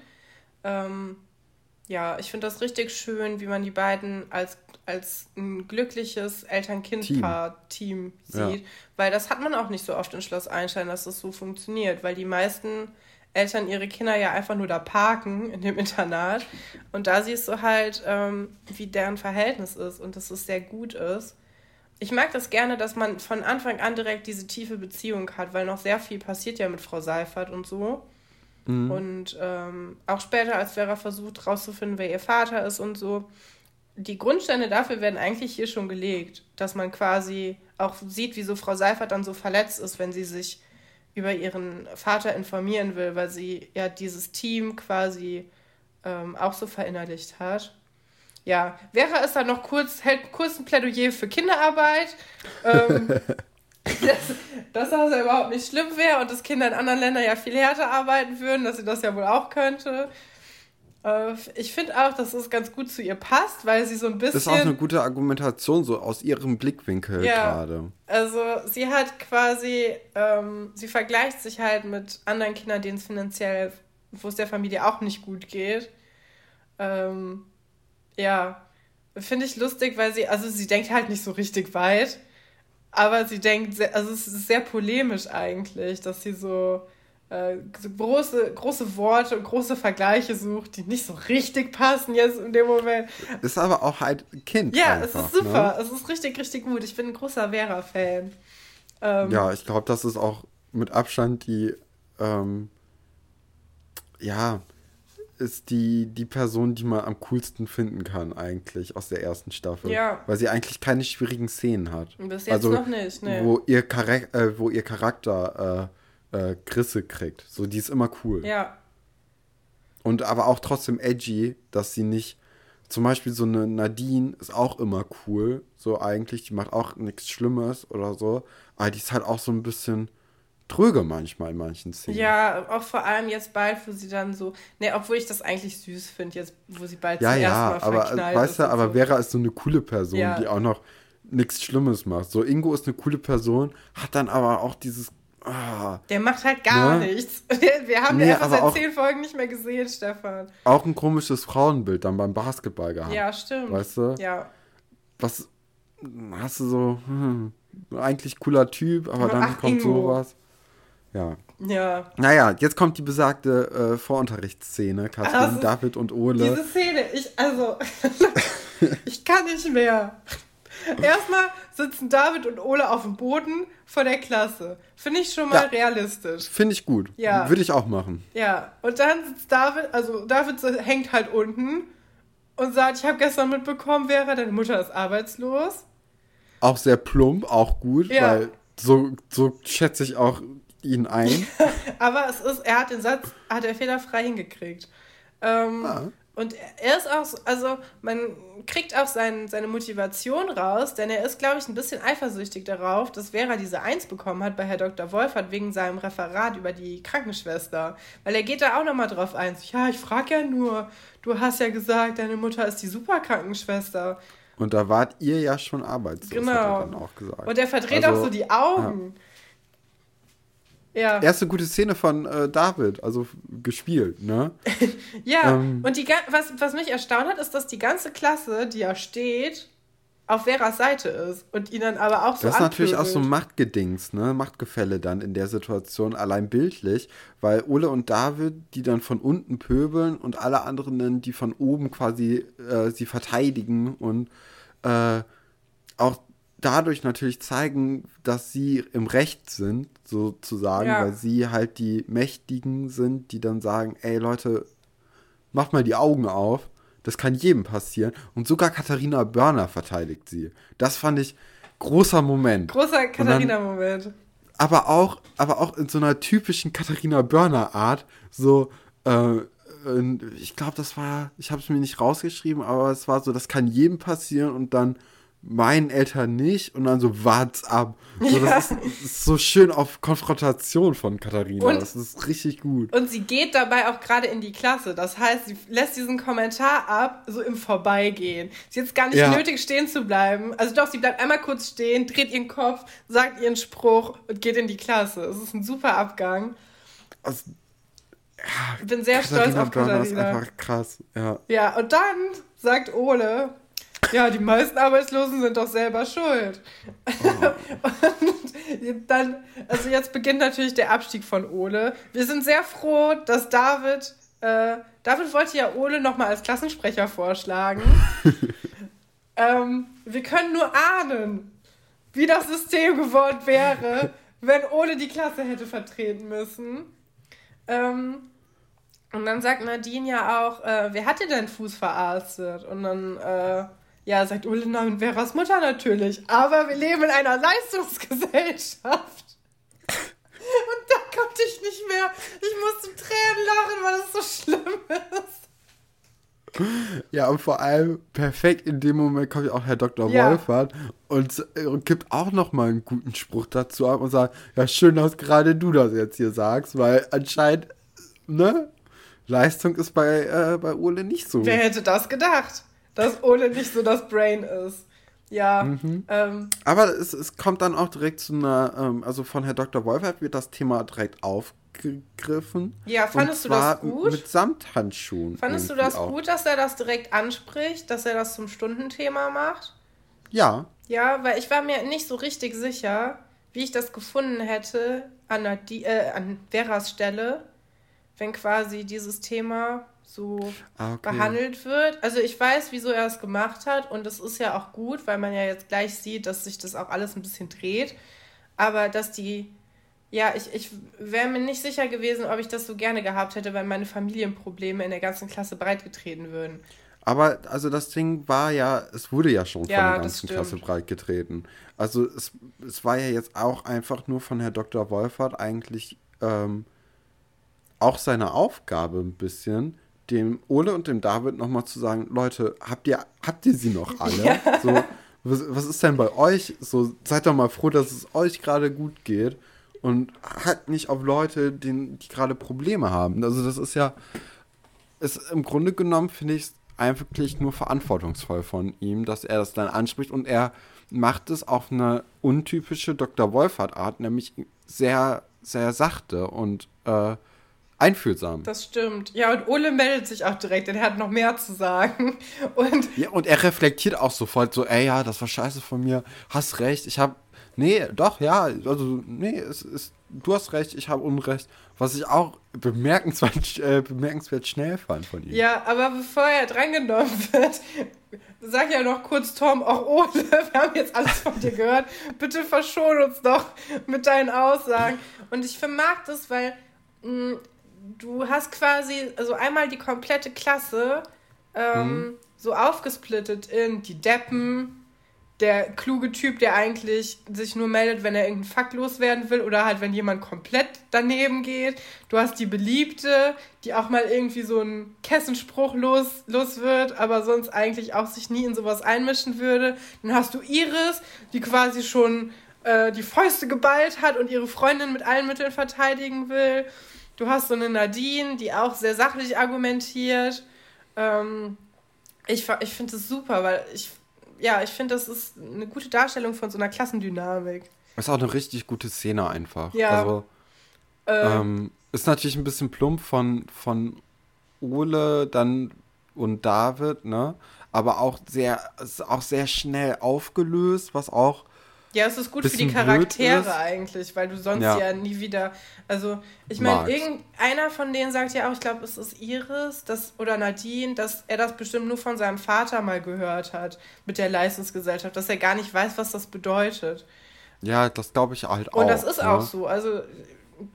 B: Ähm, ja, ich finde das richtig schön, wie man die beiden als, als ein glückliches Eltern-Kind-Paar-Team
A: Ja.
B: sieht. Weil das hat man auch nicht so oft in Schloss Einstein, dass das so funktioniert. Weil die meisten Eltern ihre Kinder ja einfach nur da parken in dem Internat. Und da siehst du halt, ähm, wie deren Verhältnis ist und dass es sehr gut ist. Ich mag das gerne, dass man von Anfang an direkt diese tiefe Beziehung hat, weil noch sehr viel passiert ja mit Frau Seifert und so. Und ähm, auch später, als Vera versucht rauszufinden, wer ihr Vater ist und so. Die Grundsteine dafür werden eigentlich hier schon gelegt, dass man quasi auch sieht, wieso Frau Seifert dann so verletzt ist, wenn sie sich über ihren Vater informieren will, weil sie ja dieses Team quasi ähm, auch so verinnerlicht hat. Ja, Vera ist dann noch kurz, hält kurz ein Plädoyer für Kinderarbeit. Ähm, dass, dass das ja überhaupt nicht schlimm wäre und dass Kinder in anderen Ländern ja viel härter arbeiten würden, dass sie das ja wohl auch könnte. Äh, ich finde auch, dass es ganz gut zu ihr passt, weil sie so ein bisschen.
A: Das ist auch eine gute Argumentation, so aus ihrem Blickwinkel
B: Ja.
A: gerade.
B: Also sie hat quasi, ähm, sie vergleicht sich halt mit anderen Kindern, denen es finanziell, wo es der Familie auch nicht gut geht. Ähm, ja, finde ich lustig, weil sie, also sie denkt halt nicht so richtig weit, aber sie denkt, also es ist sehr polemisch eigentlich, dass sie so, äh, so große, große Worte und große Vergleiche sucht, die nicht so richtig passen jetzt in dem Moment.
A: Ist aber auch halt ein Kind.
B: Ja,
A: einfach,
B: es ist super.
A: Ne?
B: Es ist richtig, richtig gut. Ich bin ein großer Vera-Fan. Ähm,
A: Ja, ich glaube, das ist auch mit Abstand die, ähm, ja, ist die, die Person, die man am coolsten finden kann, eigentlich aus der ersten Staffel.
B: Ja.
A: Weil sie eigentlich keine schwierigen Szenen hat.
B: Bis jetzt
A: also,
B: noch nicht, ne.
A: Wo ihr, Charak äh, wo ihr Charakter äh, äh, Grisse kriegt. So, die ist immer cool.
B: Ja,
A: Und aber auch trotzdem edgy, dass sie nicht. Zum Beispiel so eine Nadine ist auch immer cool. So eigentlich, die macht auch nichts Schlimmes oder so. Aber die ist halt auch so ein bisschen tröge manchmal in manchen Szenen.
B: ja, auch vor allem jetzt bald, wo sie dann so, ne, obwohl ich das eigentlich süß finde, jetzt, wo sie bald
A: ja,
B: zum
A: ja
B: ersten Mal
A: aber äh,
B: verknallt
A: weißt du, aber
B: so.
A: Vera ist so eine coole Person,
B: Ja.
A: die auch noch nichts Schlimmes macht. So, Ingo ist eine coole Person, hat dann aber auch dieses. Ah,
B: Der macht halt gar
A: Ne?
B: nichts. Wir, haben
A: Nee,
B: den einfach
A: aber
B: seit
A: auch-
B: zehn Folgen nicht mehr gesehen, Stefan.
A: auch ein komisches Frauenbild dann beim Basketball gehabt.
B: Ja, stimmt.
A: Weißt du?
B: Ja,
A: Was hast du so, hm, eigentlich cooler Typ, aber dann
B: Ach,
A: kommt
B: Ingo.
A: sowas. Ja.
B: Ja.
A: Naja, jetzt kommt die besagte äh, Vorunterrichtsszene, Katrin,
B: ist-
A: David und Ole.
B: Diese Szene, ich, also, ich kann nicht mehr. Erstmal sitzen David und Ole auf dem Boden vor der Klasse. Finde ich schon mal
A: Ja.
B: realistisch.
A: Finde ich gut.
B: Ja.
A: Würde ich auch machen.
B: Ja, und dann sitzt David, also David hängt halt unten und sagt, ich habe gestern mitbekommen, Vera, deine Mutter ist arbeitslos.
A: Auch sehr plump, auch gut,
B: Ja.
A: weil so, so schätze ich auch ihn ein.
B: Aber es ist, er hat den Satz, hat er fehlerfrei hingekriegt. Ähm,
A: Ah.
B: Und er ist auch, so, also man kriegt auch sein, seine Motivation raus, denn er ist, glaube ich, ein bisschen eifersüchtig darauf, dass Vera diese Eins bekommen hat bei Herr Dr. Wolfert wegen seinem Referat über die Krankenschwester. Weil er geht da auch nochmal drauf ein. Ja, ich frage ja nur, du hast ja gesagt, deine Mutter ist die Superkrankenschwester.
A: Und da wart ihr ja schon arbeitslos,
B: Genau.
A: hat er dann auch gesagt.
B: Und er verdreht
A: Also,
B: auch so die Augen. Ja.
A: Erste gute Szene von äh, David, also gespielt, ne?
B: Ja,
A: Ähm.
B: und die, was, was mich erstaunt hat, ist, dass die ganze Klasse, die ja steht, auf Veras Seite ist und ihn dann aber auch so
A: Das ist natürlich auch so. Machtgedings, ne? Machtgefälle dann in der Situation, allein bildlich, weil Ole und David, die dann von unten pöbeln und alle anderen, dann, die von oben quasi äh, sie verteidigen und äh, auch dadurch natürlich zeigen, dass sie im Recht sind, sozusagen,
B: Ja.
A: weil sie halt die Mächtigen sind, die dann sagen, ey Leute, macht mal die Augen auf. Das kann jedem passieren. Und sogar Katharina Börner verteidigt sie. Das fand ich großer Moment.
B: Großer Katharina-Moment.
A: aber auch, aber auch in so einer typischen Katharina Börner Art. So, äh, ich glaube, das war, ich habe es mir nicht rausgeschrieben, aber es war so, das kann jedem passieren und dann meinen Eltern nicht und dann so, wart's ab. So, das, ist, das ist so schön auf Konfrontation von Katharina.
B: Und-
A: das ist richtig gut.
B: Und sie geht dabei auch gerade in die Klasse. Das heißt, sie lässt diesen Kommentar ab, so im Vorbeigehen. Sie hat jetzt gar nicht
A: Ja.
B: nötig, stehen zu bleiben. Also doch, sie bleibt einmal kurz stehen, dreht ihren Kopf, sagt ihren Spruch und geht in die Klasse. Es ist ein super Abgang.
A: Also,
B: Ich bin sehr stolz
A: Katharina
B: auf
A: Börner ist
B: Katharina.
A: einfach krass. Ja.
B: Ja, und dann sagt Ole, ja, die meisten Arbeitslosen sind doch selber schuld. und dann, also jetzt beginnt natürlich der Abstieg von Ole. Wir sind sehr froh, dass David, äh, David wollte ja Ole nochmal als Klassensprecher vorschlagen. ähm, wir können nur ahnen, wie das System geworden wäre, wenn Ole die Klasse hätte vertreten müssen. Ähm, und dann sagt Nadine ja auch, äh, wer hat dir deinen Fuß verarztet? Und dann, äh, ja, sagt Ulle, na, mit Veras Mutter natürlich. Aber wir leben in einer Leistungsgesellschaft. Und da konnte ich nicht mehr. Ich musste Tränen lachen, weil es so schlimm ist.
A: Ja, und vor allem perfekt in dem Moment kommt ja auch Herr Dr.
B: Ja.
A: Wolfert und, äh, und gibt auch noch mal einen guten Spruch dazu ab und sagt, ja, schön, dass gerade du das jetzt hier sagst, weil anscheinend, ne, Leistung ist bei, äh, bei Ole nicht so.
B: Wer hätte das gedacht? Dass Ole nicht so das Brain ist. Ja,
A: Mhm.
B: ähm,
A: Aber es, es kommt dann auch direkt zu einer, ähm, also von Herr Dr. Wolfert wird das Thema direkt aufgegriffen.
B: Ja, fandest
A: und
B: du das gut?
A: Mit Samthandschuhen.
B: fandest du das
A: auch.
B: gut, dass er das direkt anspricht, dass er das zum Stundenthema macht?
A: Ja,
B: Ja, weil ich war mir nicht so richtig sicher, wie ich das gefunden hätte an, Nadi äh, an Veras Stelle, wenn quasi dieses Thema so
A: Ah, okay.
B: behandelt wird. Also ich weiß, wieso er es gemacht hat und es ist ja auch gut, weil man ja jetzt gleich sieht, dass sich das auch alles ein bisschen dreht. Aber dass die, ja, ich, ich wäre mir nicht sicher gewesen, ob ich das so gerne gehabt hätte, weil meine Familienprobleme in der ganzen Klasse breitgetreten würden.
A: Aber also das Ding war ja, es wurde ja schon
B: Ja,
A: von der
B: das
A: ganzen. Klasse breit getreten. Also es, es war ja jetzt auch einfach nur von Herr Dr. Wolfert eigentlich ähm, auch seine Aufgabe ein bisschen, dem Ole und dem David nochmal zu sagen, Leute, habt ihr, habt ihr sie noch alle? So, was, was ist denn bei euch? So, seid doch mal froh, dass es euch gerade gut geht und halt nicht auf Leute, denen, die gerade Probleme haben. Also das ist ja, ist im Grunde genommen finde ich es eigentlich nur verantwortungsvoll von ihm, dass er das dann anspricht und er macht es auf eine untypische Dr. Wolfert-Art, nämlich sehr, sehr sachte und äh, einfühlsam.
B: Das stimmt. Ja, und Ole meldet sich auch direkt, denn er hat noch mehr zu sagen. Und
A: ja, und er reflektiert auch sofort so, ey, ja, das war scheiße von mir, hast recht, ich hab, nee, doch, ja, also, nee, es ist, du hast recht, ich habe Unrecht, was ich auch bemerkenswert, äh, bemerkenswert schnell fand von ihm.
B: Ja, aber bevor er drangenommen wird, sag ja noch kurz Tom, auch Ole, wir haben jetzt alles von dir gehört, bitte verschon uns doch mit deinen Aussagen. Und ich vermag das, weil mh, du hast quasi, also einmal die komplette Klasse ähm, mhm. so aufgesplittet in die Deppen, der kluge Typ, der eigentlich sich nur meldet, wenn er irgendeinen Fakt loswerden will oder halt, wenn jemand komplett daneben geht. Du hast die Beliebte, die auch mal irgendwie so einen Kessenspruch los, los wird, aber sonst eigentlich auch sich nie in sowas einmischen würde. Dann hast du Iris, die quasi schon äh, die Fäuste geballt hat und ihre Freundin mit allen Mitteln verteidigen will. Du hast so eine Nadine, die auch sehr sachlich argumentiert. Ähm, ich ich finde das super, weil ich, ja, ich finde, das ist eine gute Darstellung von so einer Klassendynamik.
A: Ist auch eine richtig gute Szene einfach. Ja. Also, äh, ähm, ist natürlich ein bisschen plump von, von Ole dann und David, ne? Aber auch sehr, ist auch sehr schnell aufgelöst, was auch
B: ja, es ist gut für die Charaktere eigentlich, weil du sonst ja. ja, nie wieder. Also, ich meine, irgendeiner von denen sagt ja auch, ich glaube, es ist Iris das, oder Nadine, dass er das bestimmt nur von seinem Vater mal gehört hat mit der Leistungsgesellschaft, dass er gar nicht weiß, was das bedeutet.
A: Ja, das glaube ich halt
B: auch. Und das ist ne? auch so. Also,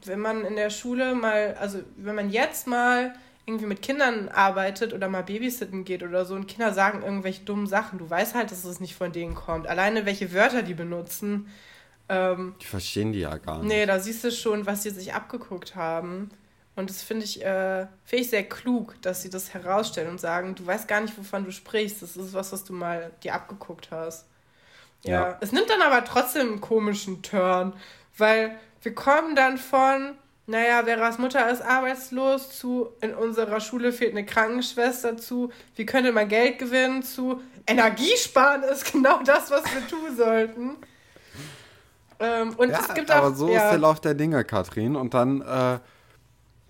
B: wenn man in der Schule mal, also, wenn man jetzt mal irgendwie mit Kindern arbeitet oder mal babysitten geht oder so und Kinder sagen irgendwelche dummen Sachen, du weißt halt, dass es nicht von denen kommt. Alleine welche Wörter die benutzen. Ähm,
A: die verstehen die ja gar nicht.
B: Nee, da siehst du schon, was sie sich abgeguckt haben. Und das finde ich, äh, find ich sehr klug, dass sie das herausstellen und sagen, du weißt gar nicht, wovon du sprichst. Das ist was, was du mal dir abgeguckt hast. Ja. ja. Es nimmt dann aber trotzdem einen komischen Turn, weil wir kommen dann von, naja, Veras Mutter ist arbeitslos, zu in unserer Schule fehlt eine Krankenschwester, zu wie könnte man Geld gewinnen, zu Energiesparen ist genau das, was wir tun sollten.
A: Ähm, und ja, es gibt auch. Aber so ja, ist der Lauf der Dinge, Katrin. Und dann, äh,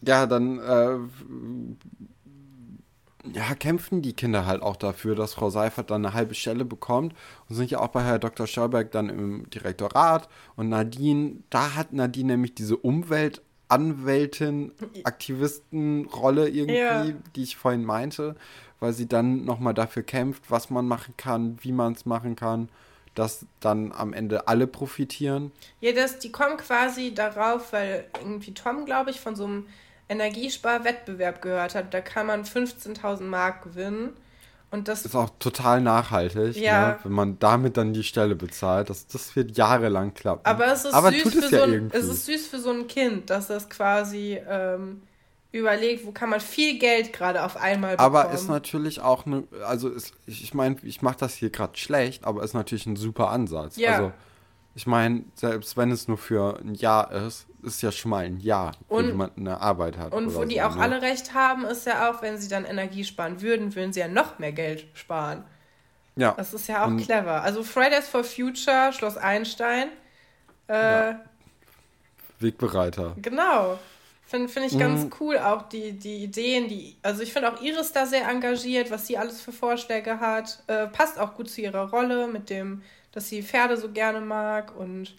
A: ja, dann, äh, ja, kämpfen die Kinder halt auch dafür, dass Frau Seifert dann eine halbe Stelle bekommt und sind ja auch bei Herr Dr. Schauberg dann im Direktorat und Nadine, da hat Nadine nämlich diese Umwelt Anwältin, Aktivistenrolle irgendwie, ja. die ich vorhin meinte, weil sie dann nochmal dafür kämpft, was man machen kann, wie man es machen kann, dass dann am Ende alle profitieren.
B: Ja, das, die kommen quasi darauf, weil irgendwie Tom, glaube ich, von so einem Energiesparwettbewerb gehört hat. Da kann man 15.000 Mark gewinnen. Und das
A: ist auch total nachhaltig, ja. ne? wenn man damit dann die Stelle bezahlt. Das, das wird jahrelang klappen.
B: Aber es ist, Aber süß, für so ein, es ist süß für so ein Kind, dass das quasi ähm, überlegt, wo kann man viel Geld gerade auf einmal
A: bekommen. Aber ist natürlich auch eine, also ist, ich, ich meine, ich mache das hier gerade schlecht, aber ist natürlich ein super Ansatz. Ja. Also ich meine, selbst wenn es nur für ein Jahr ist, ist ja schon mal ein Jahr, und, jemand eine Arbeit hat.
B: Und wo die so, auch ne? alle recht haben, ist ja auch, wenn sie dann Energie sparen würden, würden sie ja noch mehr Geld sparen. Ja. Das ist ja auch und, clever. Also Fridays for Future, Schloss Einstein. Äh, ja.
A: Wegbereiter.
B: Genau. Finde find ich mhm. ganz cool, auch die, die Ideen, die, also ich finde auch Iris da sehr engagiert, was sie alles für Vorschläge hat. Äh, passt auch gut zu ihrer Rolle mit dem dass sie Pferde so gerne mag und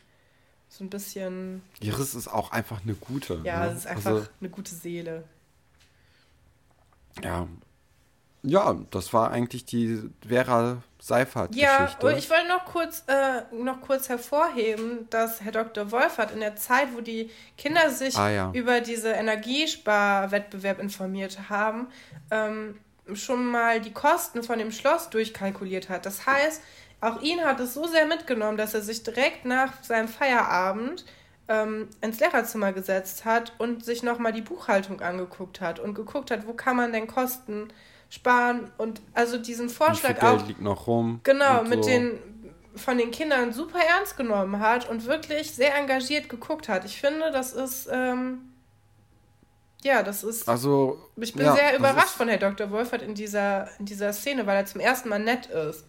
B: so ein bisschen.
A: Iris ist auch einfach eine gute.
B: Ja, ne? es ist einfach also, eine gute Seele.
A: Ja. Ja, das war eigentlich die Vera Seifert-Geschichte.
B: Ja, und ich wollte noch kurz, äh, noch kurz hervorheben, dass Herr Dr. Wolfert in der Zeit, wo die Kinder sich ah, ja. über diese Energiesparwettbewerb informiert haben, ähm, schon mal die Kosten von dem Schloss durchkalkuliert hat. Das heißt, auch ihn hat es so sehr mitgenommen, dass er sich direkt nach seinem Feierabend ähm, ins Lehrerzimmer gesetzt hat und sich nochmal die Buchhaltung angeguckt hat und geguckt hat, wo kann man denn Kosten sparen und also diesen Vorschlag Geld
A: auch liegt noch rum
B: genau mit so. den von den Kindern super ernst genommen hat und wirklich sehr engagiert geguckt hat. Ich finde, das ist ähm, ja, das ist.
A: Also
B: ich bin ja, sehr überrascht von Herr Dr. Wolfert in dieser in dieser Szene, weil er zum ersten Mal nett ist.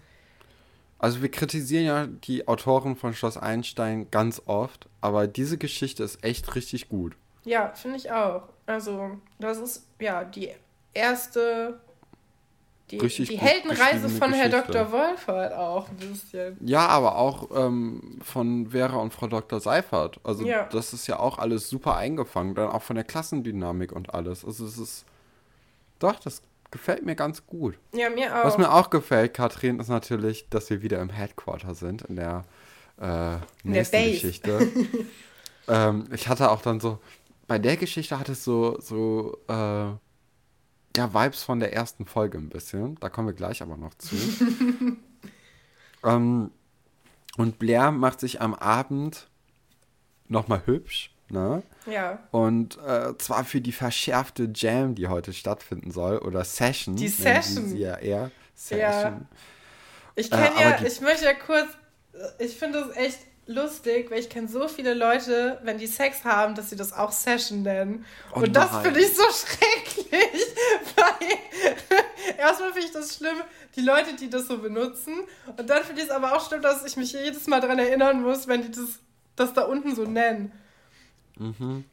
A: Also wir kritisieren ja die Autoren von Schloss Einstein ganz oft, aber diese Geschichte ist echt richtig gut.
B: Ja, finde ich auch. Also, das ist ja die erste, die, die Heldenreise von Herr Dr. Wolfert auch ein bisschen.
A: Ja, aber auch ähm, von Vera und Frau Dr. Seifert. Also, ja. das ist ja auch alles super eingefangen. Dann auch von der Klassendynamik und alles. Also, es ist. Doch, das gefällt mir ganz gut.
B: Ja, mir auch.
A: Was mir auch gefällt, Katrin, ist natürlich, dass wir wieder im Headquarter sind, in der äh, nächsten Geschichte. ähm, ich hatte auch dann so, bei der Geschichte hatte es so, so, äh, ja, Vibes von der ersten Folge ein bisschen. Da kommen wir gleich aber noch zu. ähm, und Blair macht sich am Abend nochmal hübsch Ne?
B: Ja.
A: Und äh, zwar für die verschärfte Jam, die heute stattfinden soll, oder Session.
B: Die Session.
A: Sie ja eher. Session.
B: Ja. Ich kenne äh, ja, ich möchte ja kurz, ich finde das echt lustig, weil ich kenne so viele Leute, wenn die Sex haben, dass sie das auch Session nennen. Oh und das finde ich so schrecklich, weil erstmal finde ich das schlimm, die Leute, die das so benutzen. Und dann finde ich es aber auch schlimm, dass ich mich jedes Mal daran erinnern muss, wenn die das, das da unten so nennen.
A: Mhm.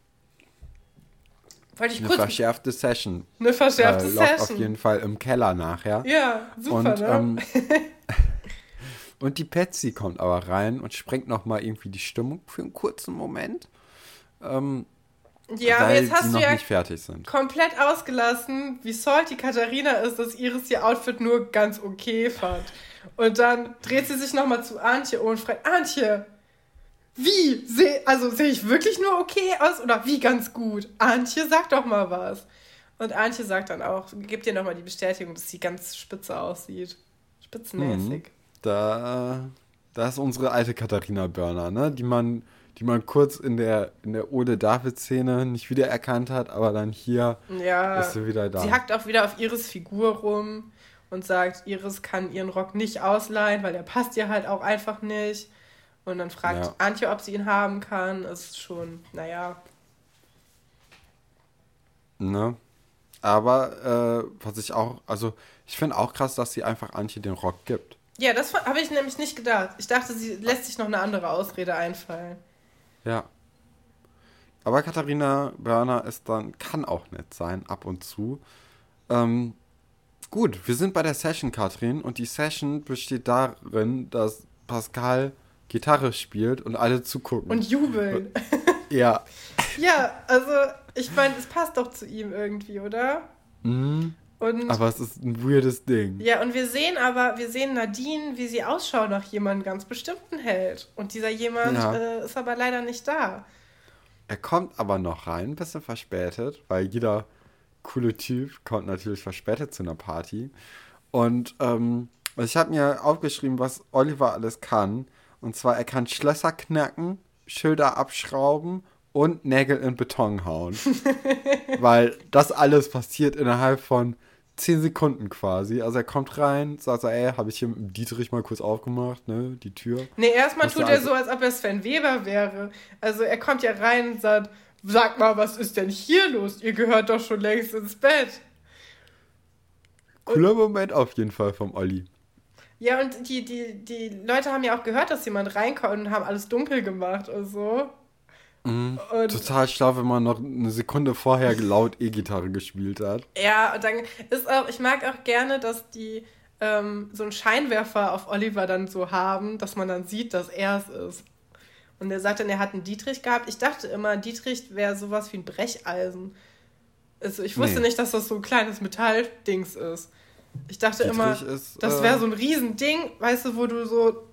B: Wollte ich
A: eine
B: kurz
A: verschärfte Session.
B: Eine verschärfte
A: äh,
B: Session.
A: auf jeden Fall im Keller nachher.
B: Ja, super,
A: und,
B: ne?
A: Ähm, und die Patsy kommt aber rein und sprengt nochmal irgendwie die Stimmung für einen kurzen Moment. Ähm,
B: ja, weil jetzt hast du ja
A: nicht fertig sind.
B: komplett ausgelassen, wie salty Katharina ist, dass Iris ihr Outfit nur ganz okay fand. Und dann dreht sie sich nochmal zu Antje und fragt, Antje, wie? Seh, also sehe ich wirklich nur okay aus oder wie ganz gut? Antje, sag doch mal was. Und Antje sagt dann auch, gibt dir nochmal die Bestätigung, dass sie ganz spitze aussieht. Spitzenmäßig. Mhm.
A: Da, da ist unsere alte Katharina Börner, ne? Die man, die man kurz in der, in der Ode David-Szene nicht wiedererkannt hat, aber dann hier
B: ja,
A: ist sie wieder da.
B: Sie hackt auch wieder auf Iris Figur rum und sagt, Iris kann ihren Rock nicht ausleihen, weil der passt ihr halt auch einfach nicht. Und dann fragt ja. Antje, ob sie ihn haben kann. Ist schon, naja.
A: Ne? Aber äh, was ich auch, also ich finde auch krass, dass sie einfach Antje den Rock gibt.
B: Ja, das habe ich nämlich nicht gedacht. Ich dachte, sie lässt sich noch eine andere Ausrede einfallen.
A: Ja. Aber Katharina Börner ist dann, kann auch nett sein, ab und zu. Ähm, gut, wir sind bei der Session, Katrin, und die Session besteht darin, dass Pascal Gitarre spielt und alle zugucken.
B: Und jubeln.
A: Ja.
B: ja, also ich meine, es passt doch zu ihm irgendwie, oder?
A: Mhm. Und, aber es ist ein weirdes Ding.
B: Ja, und wir sehen aber, wir sehen Nadine, wie sie Ausschau nach jemandem ganz bestimmten hält. Und dieser jemand ja. äh, ist aber leider nicht da.
A: Er kommt aber noch rein, ein bisschen verspätet, weil jeder coole Typ kommt natürlich verspätet zu einer Party. Und ähm, ich habe mir aufgeschrieben, was Oliver alles kann. Und zwar, er kann Schlösser knacken, Schilder abschrauben und Nägel in Beton hauen. Weil das alles passiert innerhalb von 10 Sekunden quasi. Also er kommt rein, sagt so, ey, habe ich hier mit Dietrich mal kurz aufgemacht, ne, die Tür.
B: Nee, erstmal tut er also so, als ob er Sven Weber wäre. Also er kommt ja rein und sagt, sag mal, was ist denn hier los? Ihr gehört doch schon längst ins Bett.
A: Cooler Moment auf jeden Fall vom Olli.
B: Ja, und die, die, die Leute haben ja auch gehört, dass jemand reinkommt und haben alles dunkel gemacht und so.
A: Mhm. Und Total schlau, wenn man noch eine Sekunde vorher laut E-Gitarre gespielt hat.
B: Ja, und dann ist auch, ich mag auch gerne, dass die ähm, so einen Scheinwerfer auf Oliver dann so haben, dass man dann sieht, dass er es ist. Und er sagt dann, er hat einen Dietrich gehabt. Ich dachte immer, Dietrich wäre sowas wie ein Brecheisen. Also ich wusste nee. nicht, dass das so ein kleines Metalldings ist. Ich dachte Dietrich immer, ist, das wäre äh, so ein Riesending, weißt du, wo du so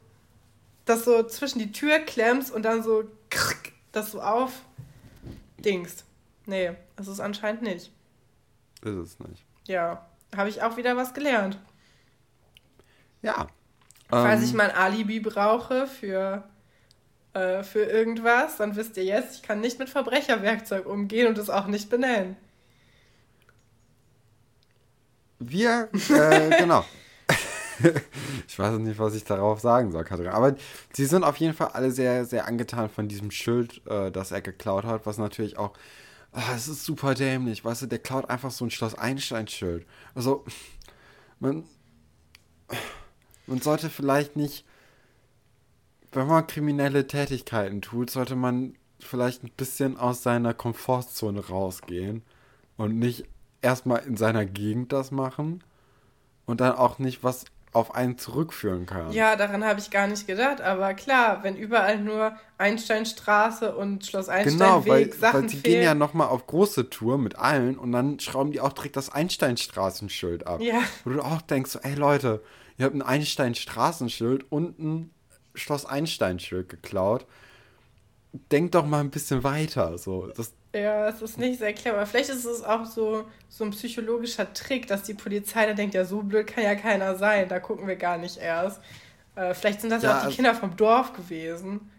B: das so zwischen die Tür klemmst und dann so krrk, das so auf Dings. Nee, das ist anscheinend nicht.
A: Ist es nicht.
B: Ja, habe ich auch wieder was gelernt.
A: Ja.
B: Falls ähm, ich mein Alibi brauche für, äh, für irgendwas, dann wisst ihr jetzt, ich kann nicht mit Verbrecherwerkzeug umgehen und es auch nicht benennen.
A: Wir, äh, genau. ich weiß nicht, was ich darauf sagen soll, Katrin. Aber sie sind auf jeden Fall alle sehr, sehr angetan von diesem Schild, äh, das er geklaut hat, was natürlich auch. Oh, es ist super dämlich, weißt du, der klaut einfach so ein Schloss Einstein-Schild. Also, man. Man sollte vielleicht nicht. Wenn man kriminelle Tätigkeiten tut, sollte man vielleicht ein bisschen aus seiner Komfortzone rausgehen und nicht erstmal in seiner Gegend das machen und dann auch nicht was auf einen zurückführen kann.
B: Ja, daran habe ich gar nicht gedacht, aber klar, wenn überall nur Einsteinstraße und Schloss Einstein genau,
A: weil, Sachen weil sie fehlen. gehen ja nochmal auf große Tour mit allen und dann schrauben die auch direkt das Einsteinstraßenschild ab. Ja. Wo du auch denkst, ey Leute, ihr habt ein Einsteinstraßenschild und ein Schloss Einstein-Schild geklaut. Denkt doch mal ein bisschen weiter. So. Das,
B: ja, es ist nicht sehr clever. Vielleicht ist es auch so, so ein psychologischer Trick, dass die Polizei da denkt, ja, so blöd kann ja keiner sein, da gucken wir gar nicht erst. Äh, vielleicht sind das ja auch die also, Kinder vom Dorf gewesen.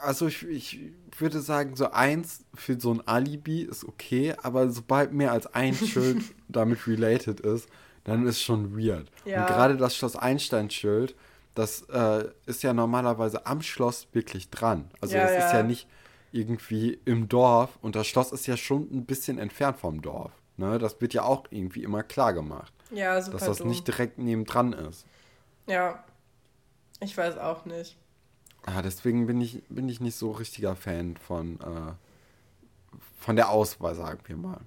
A: Also ich, ich würde sagen, so eins für so ein Alibi ist okay, aber sobald mehr als ein Schild damit related ist, dann ist schon weird. Ja. Und gerade das Schloss Einstein-Schild, das äh, ist ja normalerweise am Schloss wirklich dran. Also das ja. ist ja nicht irgendwie im Dorf und das Schloss ist ja schon ein bisschen entfernt vom Dorf. Ne? Das wird ja auch irgendwie immer klar gemacht. Ja, super. Dass das dumm. nicht direkt nebendran ist.
B: Ja. Ich weiß auch nicht.
A: Ja, deswegen bin ich, bin ich nicht so richtiger Fan von, äh, von der Auswahl, sagen wir mal.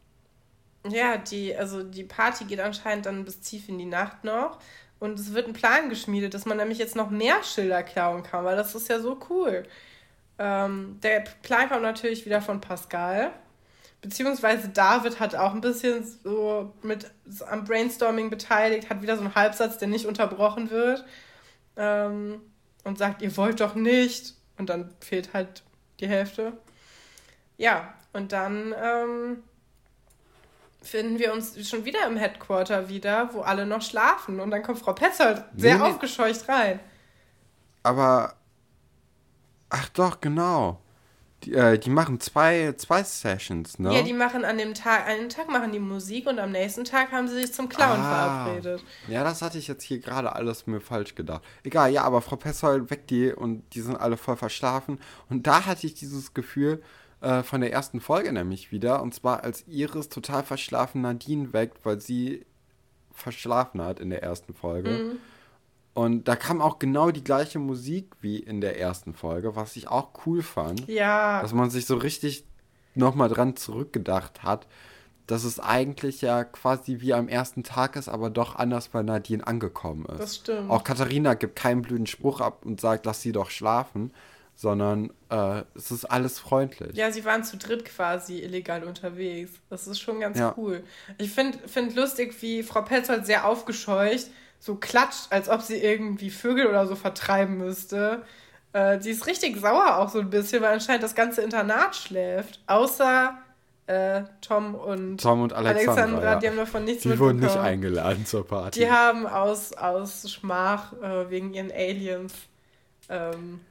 B: Ja, die, also die Party geht anscheinend dann bis tief in die Nacht noch. Und es wird ein Plan geschmiedet, dass man nämlich jetzt noch mehr Schilder klauen kann, weil das ist ja so cool. Ähm, der Plan kommt natürlich wieder von Pascal. Beziehungsweise David hat auch ein bisschen so mit am Brainstorming beteiligt, hat wieder so einen Halbsatz, der nicht unterbrochen wird. Ähm, und sagt, ihr wollt doch nicht. Und dann fehlt halt die Hälfte. Ja, und dann ähm, finden wir uns schon wieder im Headquarter wieder, wo alle noch schlafen. Und dann kommt Frau Petzold sehr nee, aufgescheucht rein.
A: Aber, ach doch, genau. Die, äh, die machen zwei, zwei Sessions, ne?
B: Ja, die machen an dem Tag, an dem Tag machen die Musik und am nächsten Tag haben sie sich zum Clown ah, verabredet.
A: Ja, das hatte ich jetzt hier gerade alles mir falsch gedacht. Egal, ja, aber Frau Petzold weckt die und die sind alle voll verschlafen. Und da hatte ich dieses Gefühl, äh, von der ersten Folge nämlich wieder. Und zwar als Iris total verschlafen Nadine weckt, weil sie verschlafen hat in der ersten Folge. Mhm. Und da kam auch genau die gleiche Musik wie in der ersten Folge, was ich auch cool fand. Ja. Dass man sich so richtig nochmal dran zurückgedacht hat, dass es eigentlich ja quasi wie am ersten Tag ist, aber doch anders bei Nadine angekommen ist. Das stimmt. Auch Katharina gibt keinen blöden Spruch ab und sagt, lass sie doch schlafen, sondern äh, es ist alles freundlich.
B: Ja, sie waren zu dritt quasi illegal unterwegs. Das ist schon ganz ja. cool. Ich finde find lustig, wie Frau Petzold sehr aufgescheucht so klatscht, als ob sie irgendwie Vögel oder so vertreiben müsste. Äh, sie ist richtig sauer auch so ein bisschen, weil anscheinend das ganze Internat schläft. Außer äh, Tom und, Tom und Alexandra, Alexandra ja. die haben davon nichts Die wurden nicht eingeladen zur Party. Die haben aus, aus Schmach äh, wegen ihren Aliens ähm,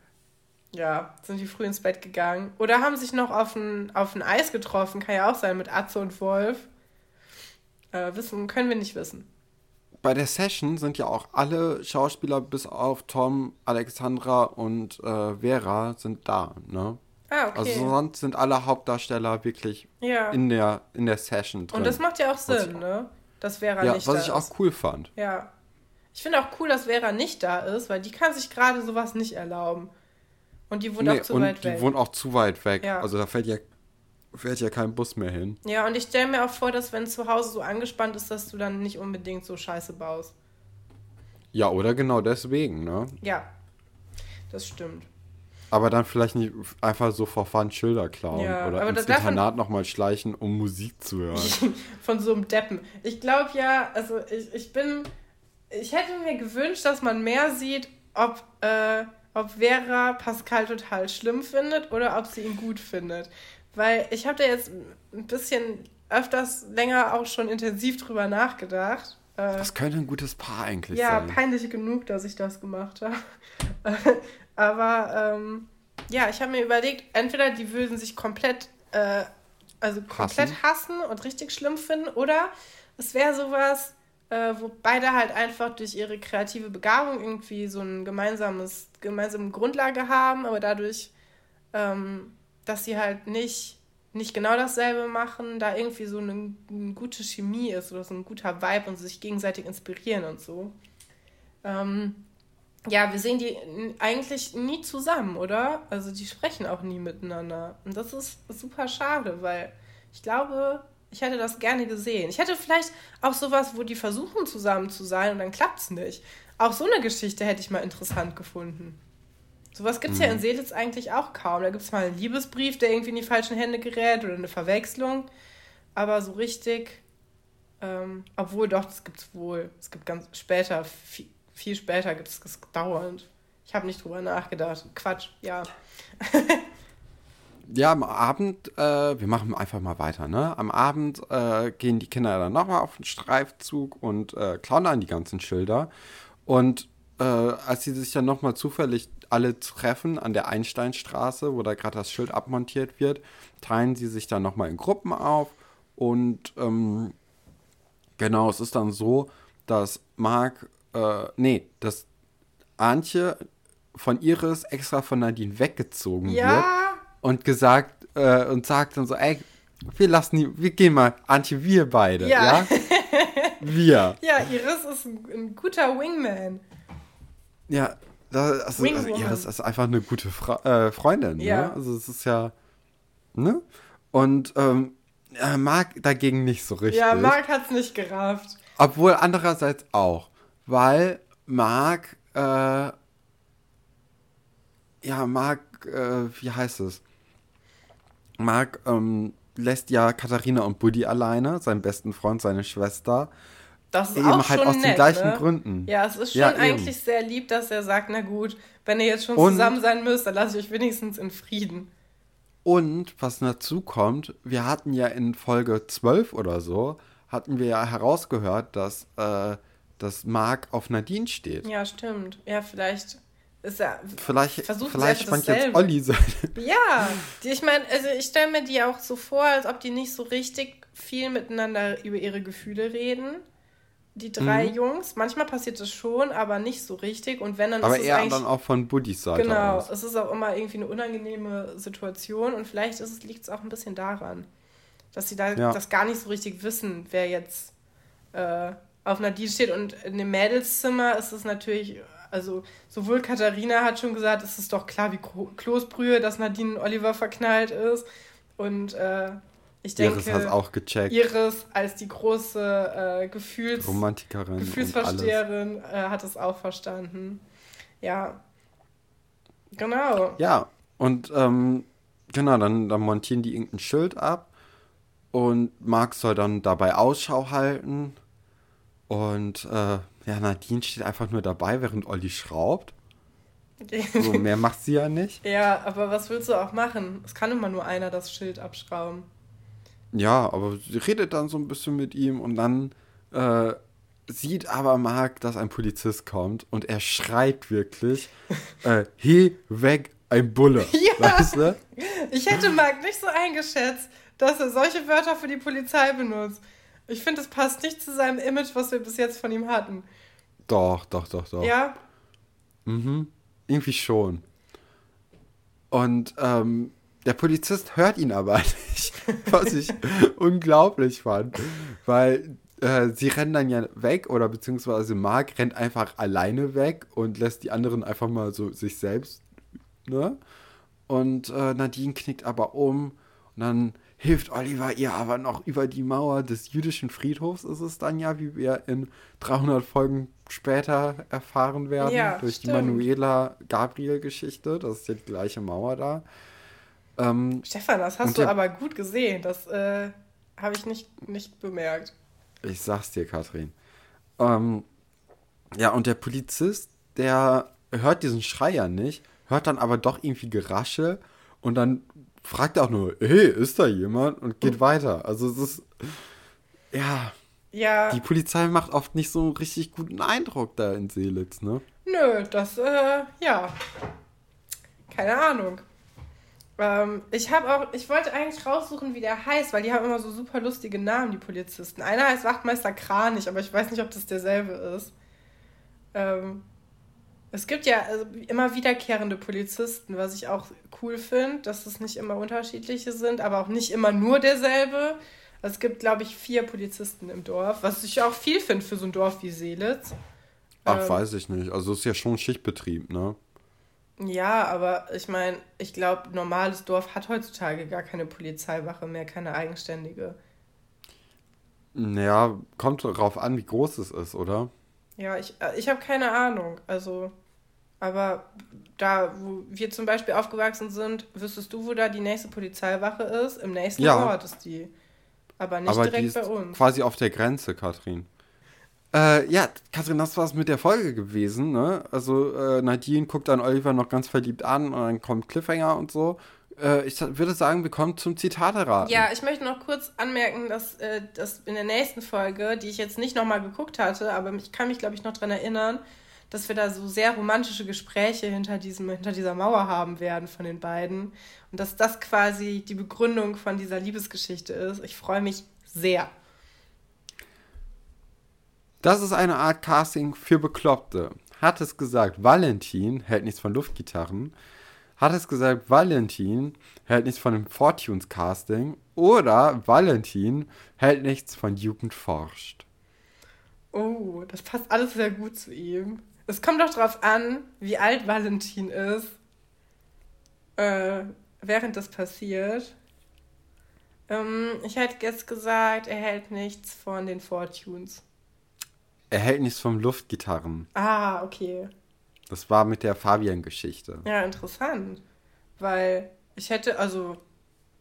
B: ja, sind die früh ins Bett gegangen. Oder haben sich noch auf ein, auf ein Eis getroffen, kann ja auch sein, mit Atze und Wolf. Äh, wissen, können wir nicht wissen.
A: Bei der Session sind ja auch alle Schauspieler bis auf Tom, Alexandra und äh, Vera sind da, ne? Ah, okay. Also sonst sind alle Hauptdarsteller wirklich ja. in, der, in der Session
B: drin. Und das macht ja auch Sinn, ich, ne? Dass Vera
A: ja, nicht was da ich ist. auch cool fand.
B: Ja. Ich finde auch cool, dass Vera nicht da ist, weil die kann sich gerade sowas nicht erlauben. Und die wohnt nee, auch zu weit
A: weg. Die wohnt auch zu weit weg. Ja. Also da fährt ja, fährt ja kein Bus mehr hin.
B: Ja, und ich stelle mir auch vor, dass wenn zu Hause so angespannt ist, dass du dann nicht unbedingt so Scheiße baust.
A: Ja, oder genau deswegen, ne?
B: Ja, das stimmt.
A: Aber dann vielleicht nicht einfach so vor Fun Schilder klauen ja, oder ins Internat nochmal schleichen, um Musik zu hören.
B: Von so einem Deppen. Ich glaube ja, also ich, ich bin. Ich hätte mir gewünscht, dass man mehr sieht, ob äh, ob Vera Pascal total schlimm findet oder ob sie ihn gut findet. Weil ich habe da jetzt ein bisschen öfters länger auch schon intensiv drüber nachgedacht.
A: Äh, das könnte ein gutes Paar eigentlich
B: ja, sein. Ja, peinlich genug, dass ich das gemacht habe. Aber ähm, ja, ich habe mir überlegt, entweder die würden sich komplett, äh, also komplett hassen. hassen und richtig schlimm finden, oder es wäre sowas, äh, wo beide halt einfach durch ihre kreative Begabung irgendwie so ein gemeinsames, gemeinsame Grundlage haben, aber dadurch, ähm, dass sie halt nicht, nicht genau dasselbe machen, da irgendwie so eine, eine, gute Chemie ist oder so ein guter Vibe und sich gegenseitig inspirieren und so. Ähm, ja, wir sehen die eigentlich nie zusammen, oder? Also die sprechen auch nie miteinander. Und das ist super schade, weil ich glaube, ich hätte das gerne gesehen. Ich hätte vielleicht auch sowas, wo die versuchen zusammen zu sein und dann klappt es nicht. Auch so eine Geschichte hätte ich mal interessant gefunden. Sowas gibt es mhm. ja in Seelitz eigentlich auch kaum. Da gibt es mal einen Liebesbrief, der irgendwie in die falschen Hände gerät oder eine Verwechslung. Aber so richtig, ähm, obwohl doch, das gibt es wohl. Es gibt ganz später, viel, viel später gibt es das dauernd. Ich habe nicht drüber nachgedacht. Quatsch, ja.
A: ja, am Abend, äh, wir machen einfach mal weiter, ne? Am Abend äh, gehen die Kinder dann nochmal auf den Streifzug und äh, klauen dann die ganzen Schilder. Und äh, als sie sich dann nochmal zufällig alle treffen an der Einsteinstraße, wo da gerade das Schild abmontiert wird, teilen sie sich dann nochmal in Gruppen auf. Und ähm, genau, es ist dann so, dass Marc, äh, nee, dass Antje von Iris extra von Nadine weggezogen ja. wird und gesagt äh, und sagt dann so, ey, wir lassen die, wir gehen mal, Antje, wir beide, ja? ja?
B: wir. Ja, Iris ist ein, ein guter Wingman.
A: Ja, das, also, also Iris ist einfach eine gute Fra äh, Freundin, ne? ja. ne? Also es ist ja, ne? Und ähm, äh, Marc dagegen nicht so richtig.
B: Ja, Marc hat es nicht gerafft.
A: Obwohl andererseits auch, weil Marc, äh, ja, Marc, äh, wie heißt es? Marc ähm, lässt ja Katharina und Buddy alleine, seinen besten Freund, seine Schwester. Das ist eben auch
B: halt schon aus nett, den gleichen ne? Gründen. Ja, es ist schon ja, eigentlich eben. sehr lieb, dass er sagt, na gut, wenn ihr jetzt schon und, zusammen sein müsst, dann lasse ich euch wenigstens in Frieden.
A: Und was dazu kommt, wir hatten ja in Folge 12 oder so, hatten wir ja herausgehört, dass, äh, dass Marc auf Nadine steht.
B: Ja, stimmt. Ja, vielleicht ist er.
A: Vielleicht, versucht vielleicht fand jetzt Olli sein.
B: Ja, die, ich meine, also ich stelle mir die auch so vor, als ob die nicht so richtig viel miteinander über ihre Gefühle reden. Die drei mhm. Jungs. Manchmal passiert das schon, aber nicht so richtig. Und wenn dann
A: aber ist eher dann auch von Buddys Seite.
B: Genau, aus. es ist auch immer irgendwie eine unangenehme Situation und vielleicht liegt es auch ein bisschen daran, dass sie da ja. das gar nicht so richtig wissen, wer jetzt äh, auf Nadine steht. Und in dem Mädelszimmer ist es natürlich also sowohl Katharina hat schon gesagt, es ist doch klar wie Kloßbrühe, dass Nadine Oliver verknallt ist. Und äh, ich denke, Iris hat auch gecheckt. Iris als die große äh, Gefühls Romantikerin Gefühlsversteherin äh, hat es auch verstanden. Ja. Genau.
A: Ja, und ähm, genau, dann, dann montieren die irgendein Schild ab und Marc soll dann dabei Ausschau halten. Und äh, ja, Nadine steht einfach nur dabei, während Olli schraubt. so, mehr macht sie ja nicht.
B: Ja, aber was willst du auch machen? Es kann immer nur einer das Schild abschrauben.
A: Ja, aber sie redet dann so ein bisschen mit ihm und dann äh, sieht aber Marc, dass ein Polizist kommt und er schreit wirklich: äh, He, weg, ein Bulle. Ja.
B: Weißt du? Ich hätte Marc nicht so eingeschätzt, dass er solche Wörter für die Polizei benutzt. Ich finde, es passt nicht zu seinem Image, was wir bis jetzt von ihm hatten.
A: Doch, doch, doch, doch. Ja? Mhm. Irgendwie schon. Und ähm, der Polizist hört ihn aber nicht, was ich unglaublich fand. Weil äh, sie rennen dann ja weg oder beziehungsweise Mark rennt einfach alleine weg und lässt die anderen einfach mal so sich selbst. Ne? Und äh, Nadine knickt aber um und dann hilft Oliver ihr aber noch über die Mauer des jüdischen Friedhofs, ist es dann ja, wie wir in 300 Folgen später erfahren werden, ja, durch stimmt. die Manuela Gabriel-Geschichte. Das ist ja die gleiche Mauer da.
B: Ähm, Stefan, das hast du der, aber gut gesehen. Das äh, habe ich nicht, nicht bemerkt.
A: Ich sag's dir, Katrin. Ähm, ja, und der Polizist, der hört diesen Schreier nicht, hört dann aber doch irgendwie Gerasche und dann fragt er auch nur, hey, ist da jemand? Und geht oh. weiter. Also es ist, ja, ja. Die Polizei macht oft nicht so einen richtig guten Eindruck da in Seelitz, ne?
B: Nö, das, äh, ja. Keine Ahnung. Ähm, ich habe auch, ich wollte eigentlich raussuchen, wie der heißt, weil die haben immer so super lustige Namen, die Polizisten. Einer heißt Wachtmeister Kranich, aber ich weiß nicht, ob das derselbe ist. Ähm, es gibt ja also immer wiederkehrende Polizisten, was ich auch cool finde, dass es nicht immer unterschiedliche sind, aber auch nicht immer nur derselbe. Es gibt, glaube ich, vier Polizisten im Dorf, was ich auch viel finde für so ein Dorf wie Seelitz.
A: Ach, ähm, weiß ich nicht. Also es ist ja schon Schichtbetrieb, ne?
B: Ja, aber ich meine, ich glaube, normales Dorf hat heutzutage gar keine Polizeiwache mehr, keine eigenständige.
A: Naja, kommt darauf an, wie groß es ist, oder?
B: Ja, ich, äh, ich habe keine Ahnung. Also, aber da, wo wir zum Beispiel aufgewachsen sind, wüsstest du, wo da die nächste Polizeiwache ist? Im nächsten ja. Ort ist die. Aber nicht
A: aber direkt bei uns. Quasi auf der Grenze, Katrin. Äh, ja, Katrin, das war's mit der Folge gewesen, ne? Also, äh, Nadine guckt dann Oliver noch ganz verliebt an und dann kommt Cliffhanger und so. Äh, ich würde sagen, wir kommen zum Zitate
B: Ja, ich möchte noch kurz anmerken, dass, äh, dass in der nächsten Folge, die ich jetzt nicht nochmal geguckt hatte, aber ich kann mich, glaube ich, noch daran erinnern, dass wir da so sehr romantische Gespräche hinter, diesem, hinter dieser Mauer haben werden von den beiden. Und dass das quasi die Begründung von dieser Liebesgeschichte ist. Ich freue mich sehr.
A: Das ist eine Art Casting für Bekloppte. Hat es gesagt, Valentin hält nichts von Luftgitarren. Hat es gesagt, Valentin hält nichts von dem Fortunes Casting. Oder Valentin hält nichts von Jugend forscht.
B: Oh, das passt alles sehr gut zu ihm. Es kommt doch darauf an, wie alt Valentin ist, äh, während das passiert. Ähm, ich hätte jetzt gesagt, er hält nichts von den Fortunes.
A: Er hält nichts vom Luftgitarren.
B: Ah, okay.
A: Das war mit der Fabian-Geschichte.
B: Ja, interessant. Weil ich hätte, also,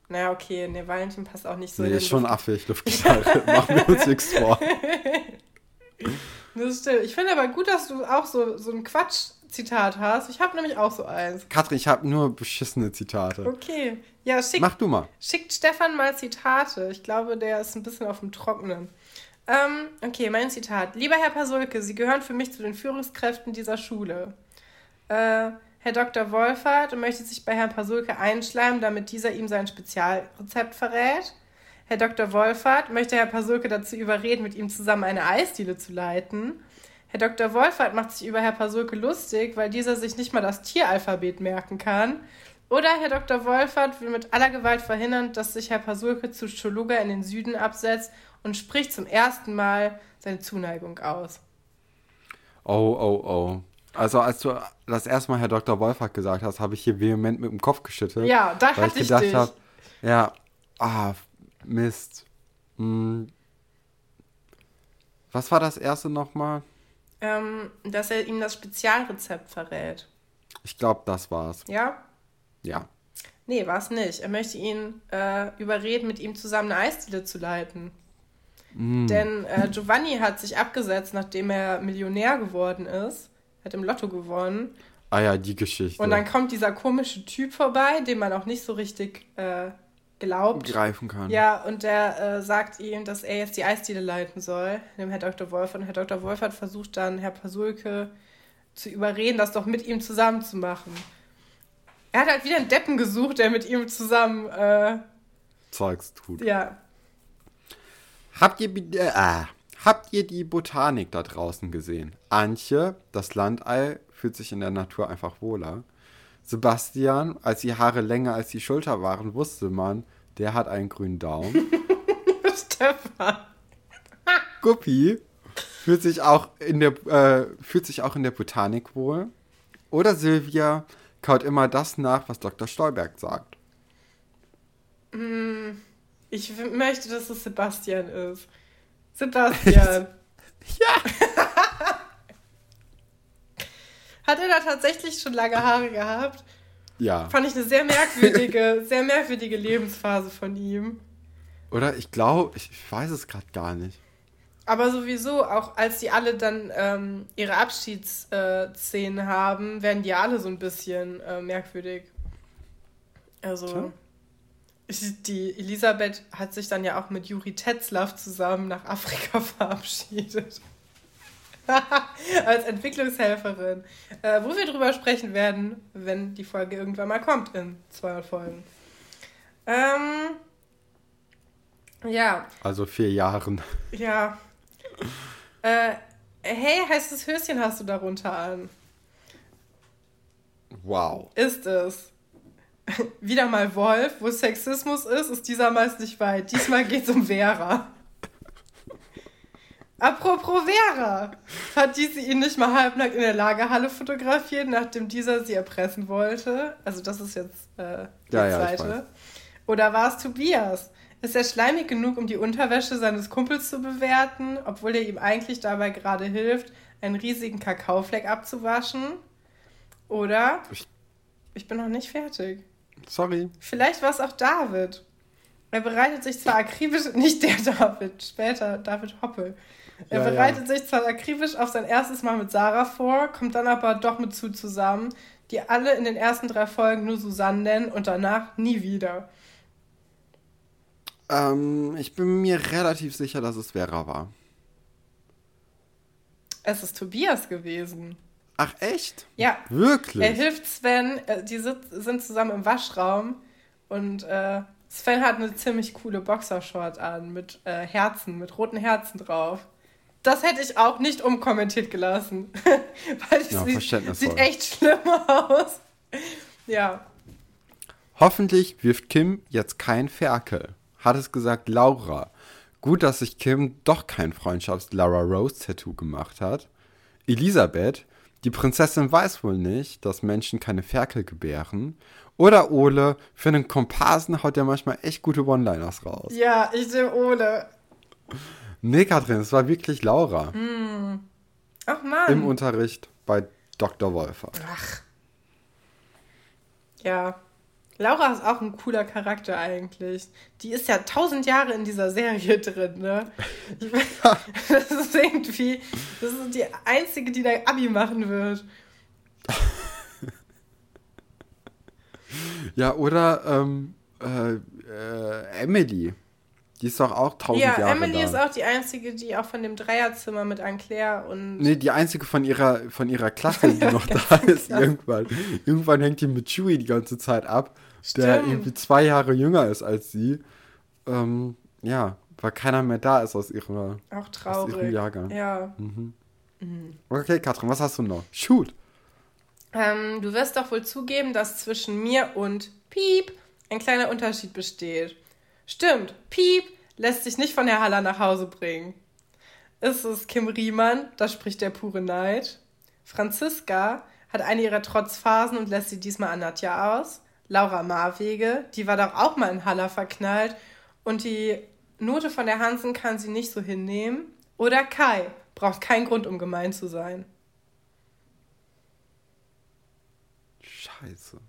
B: naja, okay, ne, Valentin passt auch nicht so. Nee, ist schon affig, Luftgitarre. Machen wir uns nichts vor. Das stimmt. Ich finde aber gut, dass du auch so, so ein Quatsch-Zitat hast. Ich habe nämlich auch so eins.
A: Katrin, ich habe nur beschissene Zitate.
B: Okay. Ja, schick,
A: Mach du mal.
B: Schickt Stefan mal Zitate. Ich glaube, der ist ein bisschen auf dem Trockenen. Ähm, okay, mein Zitat. Lieber Herr Pasulke, Sie gehören für mich zu den Führungskräften dieser Schule. Äh, Herr Dr. Wolfert möchte sich bei Herrn Pasulke einschleimen, damit dieser ihm sein Spezialrezept verrät. Herr Dr. Wolfert möchte Herr Pasulke dazu überreden, mit ihm zusammen eine Eisdiele zu leiten. Herr Dr. Wolfert macht sich über Herr Pasulke lustig, weil dieser sich nicht mal das Tieralphabet merken kann. Oder Herr Dr. Wolfert will mit aller Gewalt verhindern, dass sich Herr Pasulke zu Choluga in den Süden absetzt und spricht zum ersten Mal seine Zuneigung aus.
A: Oh, oh, oh. Also als du das erste Mal Herr Dr. Wolfert gesagt hast, habe ich hier vehement mit dem Kopf geschüttelt. Ja, da weil hatte ich gedacht habe, ja, ah, Mist. Hm. Was war das erste nochmal?
B: Ähm, dass er ihm das Spezialrezept verrät.
A: Ich glaube, das war's.
B: Ja?
A: Ja.
B: Nee, war es nicht. Er möchte ihn äh, überreden, mit ihm zusammen eine Eisdiele zu leiten. Mm. Denn äh, Giovanni hat sich abgesetzt, nachdem er Millionär geworden ist. Hat im Lotto gewonnen.
A: Ah ja, die Geschichte.
B: Und dann kommt dieser komische Typ vorbei, den man auch nicht so richtig äh, glaubt.
A: Greifen kann.
B: Ja, und der äh, sagt ihm, dass er jetzt die Eisdiele leiten soll, dem Herr Dr. Wolf. Und Herr Dr. Wolf hat versucht dann, Herr Pasulke zu überreden, das doch mit ihm zusammen zu machen. Er hat halt wieder einen Deppen gesucht, der mit ihm zusammen äh,
A: Zeugs tut.
B: Ja.
A: Habt ihr, äh, ah, habt ihr die Botanik da draußen gesehen? Antje, das Landei, fühlt sich in der Natur einfach wohler. Sebastian, als die Haare länger als die Schulter waren, wusste man, der hat einen grünen Daumen. Stefan. Guppi fühlt sich auch in der äh, fühlt sich auch in der Botanik wohl. Oder Silvia kaut immer das nach, was Dr. Stolberg sagt.
B: Mm, ich möchte, dass es Sebastian ist. Sebastian. ja. Hat er da tatsächlich schon lange Haare gehabt?
A: Ja.
B: Fand ich eine sehr merkwürdige, sehr merkwürdige Lebensphase von ihm.
A: Oder ich glaube, ich weiß es gerade gar nicht.
B: Aber sowieso, auch als die alle dann ähm, ihre Abschiedsszenen haben, werden die alle so ein bisschen äh, merkwürdig. Also, ich, die Elisabeth hat sich dann ja auch mit Juri Tetzlaff zusammen nach Afrika verabschiedet. Als Entwicklungshelferin. Äh, wo wir drüber sprechen werden, wenn die Folge irgendwann mal kommt in 200 Folgen. Ähm, ja.
A: Also vier Jahren.
B: Ja. Äh, hey, heißes Höschen hast du darunter an.
A: Wow.
B: Ist es. Wieder mal Wolf, wo Sexismus ist, ist dieser meist nicht weit. Diesmal geht es um Vera. Apropos Vera, hat diese ihn nicht mal halbnackt in der Lagerhalle fotografiert, nachdem dieser sie erpressen wollte? Also das ist jetzt äh, die
A: Ja, ja,
B: zweite.
A: weiß.
B: Oder war es Tobias? Ist er schleimig genug, um die Unterwäsche seines Kumpels zu bewerten, obwohl er ihm eigentlich dabei gerade hilft, einen riesigen Kakaofleck abzuwaschen? Oder
A: Ich-
B: ich bin noch nicht fertig.
A: Sorry.
B: Vielleicht war es auch David. Er bereitet sich zwar akribisch, nicht der David, später David Hoppe. Er
A: Ja, ja.
B: bereitet sich zwar akribisch auf sein erstes Mal mit Sarah vor, kommt dann aber doch mit Sue zusammen, die alle in den ersten drei Folgen nur Susanne nennen und danach nie wieder.
A: Ähm, ich bin mir relativ sicher, dass es Vera war.
B: Es ist Tobias gewesen.
A: Ach, echt?
B: Ja,
A: Wirklich?
B: er hilft Sven, äh, die sind zusammen im Waschraum und äh, Sven hat eine ziemlich coole Boxershort an mit äh, Herzen, mit roten Herzen drauf. Das hätte ich auch nicht unkommentiert gelassen. Weil es
A: Ja,
B: sieht, sieht echt schlimm aus. Ja.
A: Hoffentlich wirft Kim jetzt kein Ferkel. Hat es gesagt Laura. Gut, dass sich Kim doch kein Freundschafts-Lara Rose-Tattoo gemacht hat. Elisabeth, die Prinzessin weiß wohl nicht, dass Menschen keine Ferkel gebären. Oder Ole, für einen Komparsen haut der manchmal echt gute One-Liners raus.
B: Ja, ich nehme ohne.
A: Nee, Katrin, es war wirklich Laura.
B: Ach Mann.
A: Im Unterricht bei Dr. Wolfer.
B: Ach. Ja. Laura ist auch ein cooler Charakter eigentlich. Die ist ja tausend Jahre in dieser Serie drin, ne? Ich, das ist irgendwie, das ist die einzige, die da Abi machen wird.
A: Ja, oder ähm, äh, äh, Emily. Die ist doch auch tausend
B: Ja,
A: Jahre
B: Emily
A: da.
B: ist auch die einzige, die auch von dem Dreierzimmer mit Anne-Claire und.
A: Nee, die einzige von ihrer, von ihrer Klasse, die noch da ist, irgendwann. Irgendwann hängt die mit Chewie die ganze Zeit ab, der
B: Stimmt.
A: irgendwie zwei Jahre jünger ist als sie. Ähm, ja, weil keiner mehr da ist aus ihrer.
B: auch
A: Aus
B: traurig.
A: ihrem Jahrgang.
B: Ja.
A: Okay, Katrin, was hast du noch? Shoot.
B: Ähm, du wirst doch wohl zugeben, dass zwischen mir und Piep ein kleiner Unterschied besteht. Stimmt, Piep lässt sich nicht von Herr Haller nach Hause bringen. Ist es Kim Riemann, da spricht der pure Neid. Franziska hat eine ihrer Trotzphasen und lässt sie diesmal an Nadja aus. Laura Marwege, die war doch auch mal in Haller verknallt und die Note von der Hansen kann sie nicht so hinnehmen. Oder Kai, braucht keinen Grund, um gemein zu sein.
A: Scheiße.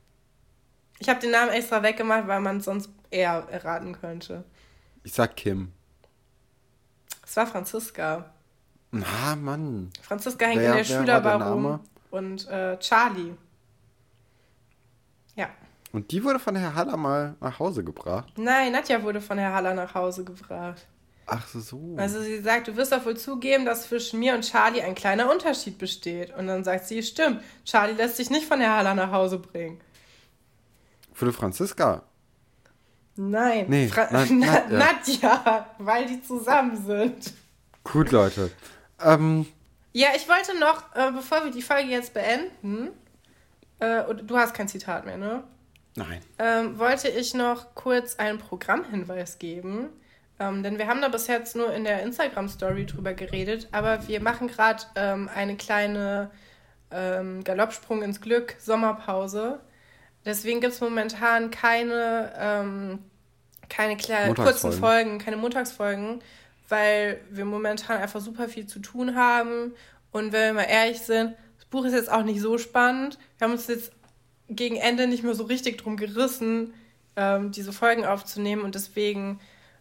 B: Ich habe den Namen extra weggemacht, weil man es sonst eher erraten könnte.
A: Ich sag Kim.
B: Es war Franziska.
A: Na, Mann.
B: Franziska hängt
A: Wer-
B: in der Schülerbar rum. Und äh, Charlie. Ja.
A: Und die wurde von Herr Haller mal nach Hause gebracht.
B: Nein, Nadja wurde von Herr Haller nach Hause gebracht.
A: Ach so.
B: Also sie sagt, du wirst doch wohl zugeben, dass zwischen mir und Charlie ein kleiner Unterschied besteht. Und dann sagt sie, stimmt, Charlie lässt sich nicht von Herr Haller nach Hause bringen.
A: Wurde Franziska.
B: Nein,
A: Nee,
B: Fra
A: Na-
B: Na
A: Nadja.
B: Nadja, weil die zusammen sind.
A: Gut, Leute. Ähm,
B: Ja, ich wollte noch, äh, bevor wir die Folge jetzt beenden, äh, und du hast kein Zitat mehr, ne?
A: Nein.
B: Ähm, wollte ich noch kurz einen Programmhinweis geben. Ähm, denn wir haben da bis jetzt nur in der Instagram-Story drüber geredet, aber wir machen gerade ähm, eine kleine ähm, Galoppsprung ins Glück Sommerpause. Deswegen gibt es momentan keine, ähm, keine kleinen, kurzen. Folgen, keine Montagsfolgen, weil wir momentan einfach super viel zu tun haben. Und wenn wir mal ehrlich sind, das Buch ist jetzt auch nicht so spannend. Wir haben uns jetzt gegen Ende nicht mehr so richtig drum gerissen, ähm, diese Folgen aufzunehmen. Und deswegen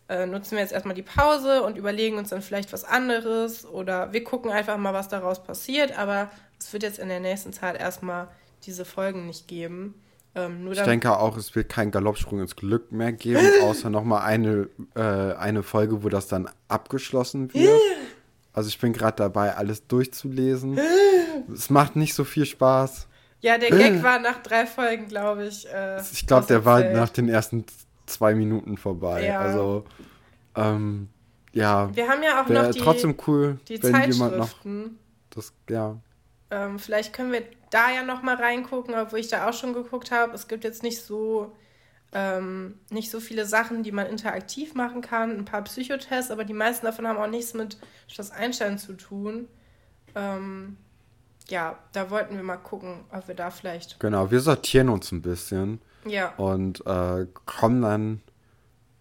B: äh, nutzen wir jetzt erstmal die Pause und überlegen uns dann vielleicht was anderes. Oder wir gucken einfach mal, was daraus passiert. Aber es wird jetzt in der nächsten Zeit erstmal diese Folgen nicht geben. Ähm,
A: Ich denke auch, es wird keinen Galoppsprung ins Glück mehr geben, außer nochmal eine, äh, eine Folge, wo das dann abgeschlossen wird. Also ich bin gerade dabei, alles durchzulesen. Es macht nicht so viel Spaß.
B: Ja, der Gag war nach drei Folgen, glaube ich. Äh,
A: Ich glaube, der war nach den ersten zwei Minuten vorbei.
B: Ja.
A: Also, ähm, ja,
B: Wir haben ja auch noch die,
A: trotzdem cool,
B: die
A: wenn jemand noch
B: Zeitschriften.
A: das, ja.
B: Ähm, vielleicht können wir da ja noch mal reingucken, obwohl ich da auch schon geguckt habe. Es gibt jetzt nicht so ähm, nicht so viele Sachen, die man interaktiv machen kann, ein paar Psychotests, aber die meisten davon haben auch nichts mit Schloss Einstein zu tun. Ähm, ja, da wollten wir mal gucken, ob wir da vielleicht.
A: Genau, wir sortieren uns ein bisschen.
B: Ja.
A: Und äh, kommen dann,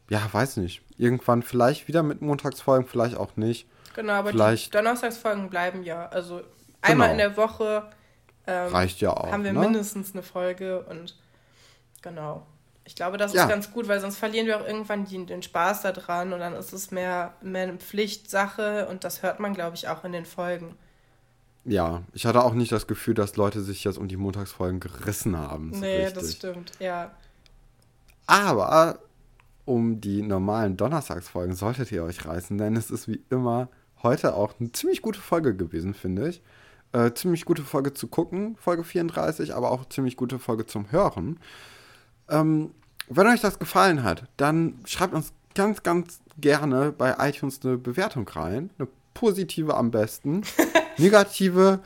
A: ja, weiß nicht, irgendwann vielleicht wieder mit Montagsfolgen, vielleicht auch nicht.
B: Genau, aber
A: vielleicht,
B: die Donnerstagsfolgen bleiben ja. Also einmal
A: Genau.
B: in der Woche ähm,
A: Reicht ja auch,
B: haben wir
A: ne?
B: mindestens eine Folge und genau. Ich glaube, das
A: Ja.
B: ist ganz gut, weil sonst verlieren wir auch irgendwann die, den Spaß daran und dann ist es mehr, mehr eine Pflichtsache und das hört man, glaube ich, auch in den Folgen.
A: Ja, ich hatte auch nicht das Gefühl, dass Leute sich jetzt um die Montagsfolgen gerissen haben. so
B: nee,
A: richtig.
B: das stimmt, ja.
A: Aber um die normalen Donnerstagsfolgen solltet ihr euch reißen, denn es ist wie immer heute auch eine ziemlich gute Folge gewesen, finde ich. Äh, ziemlich gute Folge zu gucken, Folge 34, aber auch ziemlich gute Folge zum Hören. Ähm, wenn euch das gefallen hat, dann schreibt uns ganz, ganz gerne bei iTunes eine Bewertung rein. Eine positive am besten. Negative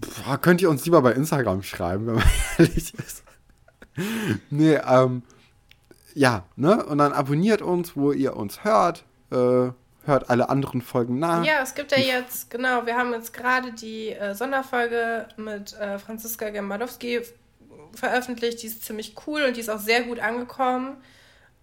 A: boah, könnt ihr uns lieber bei Instagram schreiben, wenn man ehrlich ist. Nee, ähm, ja, ne? Und dann abonniert uns, wo ihr uns hört. Äh, hört alle anderen Folgen nach.
B: Ja, es gibt ja jetzt, genau, wir haben jetzt gerade die äh, Sonderfolge mit äh, Franziska Gembalowski veröffentlicht. Die ist ziemlich cool und die ist auch sehr gut angekommen.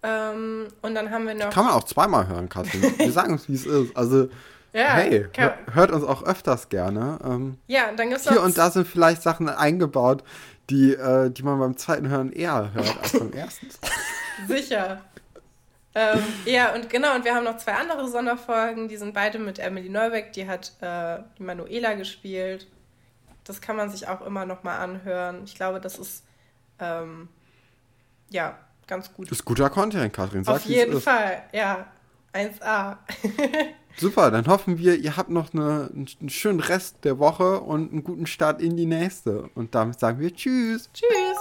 B: Ähm, und dann haben wir noch.
A: Kann man auch zweimal hören, Katrin. Wir sagen es, wie es ist. Also,
B: Ja,
A: hey,
B: kann-
A: hör- hört uns auch öfters gerne. Ähm,
B: ja, und dann gibt es
A: hier und da sind vielleicht Sachen eingebaut, die, äh, die man beim zweiten Hören eher hört als beim ersten.
B: Sicher. ähm, ja, und genau, und wir haben noch zwei andere Sonderfolgen, die sind beide mit Emily Neubeck, die hat äh, die Manuela gespielt. Das kann man sich auch immer noch mal anhören. Ich glaube, das ist ähm, ja ganz gut.
A: Ist guter Content, Katrin. Sag,
B: Auf jeden. Fall, ja. 1A.
A: Super, dann hoffen wir, ihr habt noch eine, einen schönen Rest der Woche und einen guten Start in die nächste. Und damit sagen wir Tschüss.
B: Tschüss.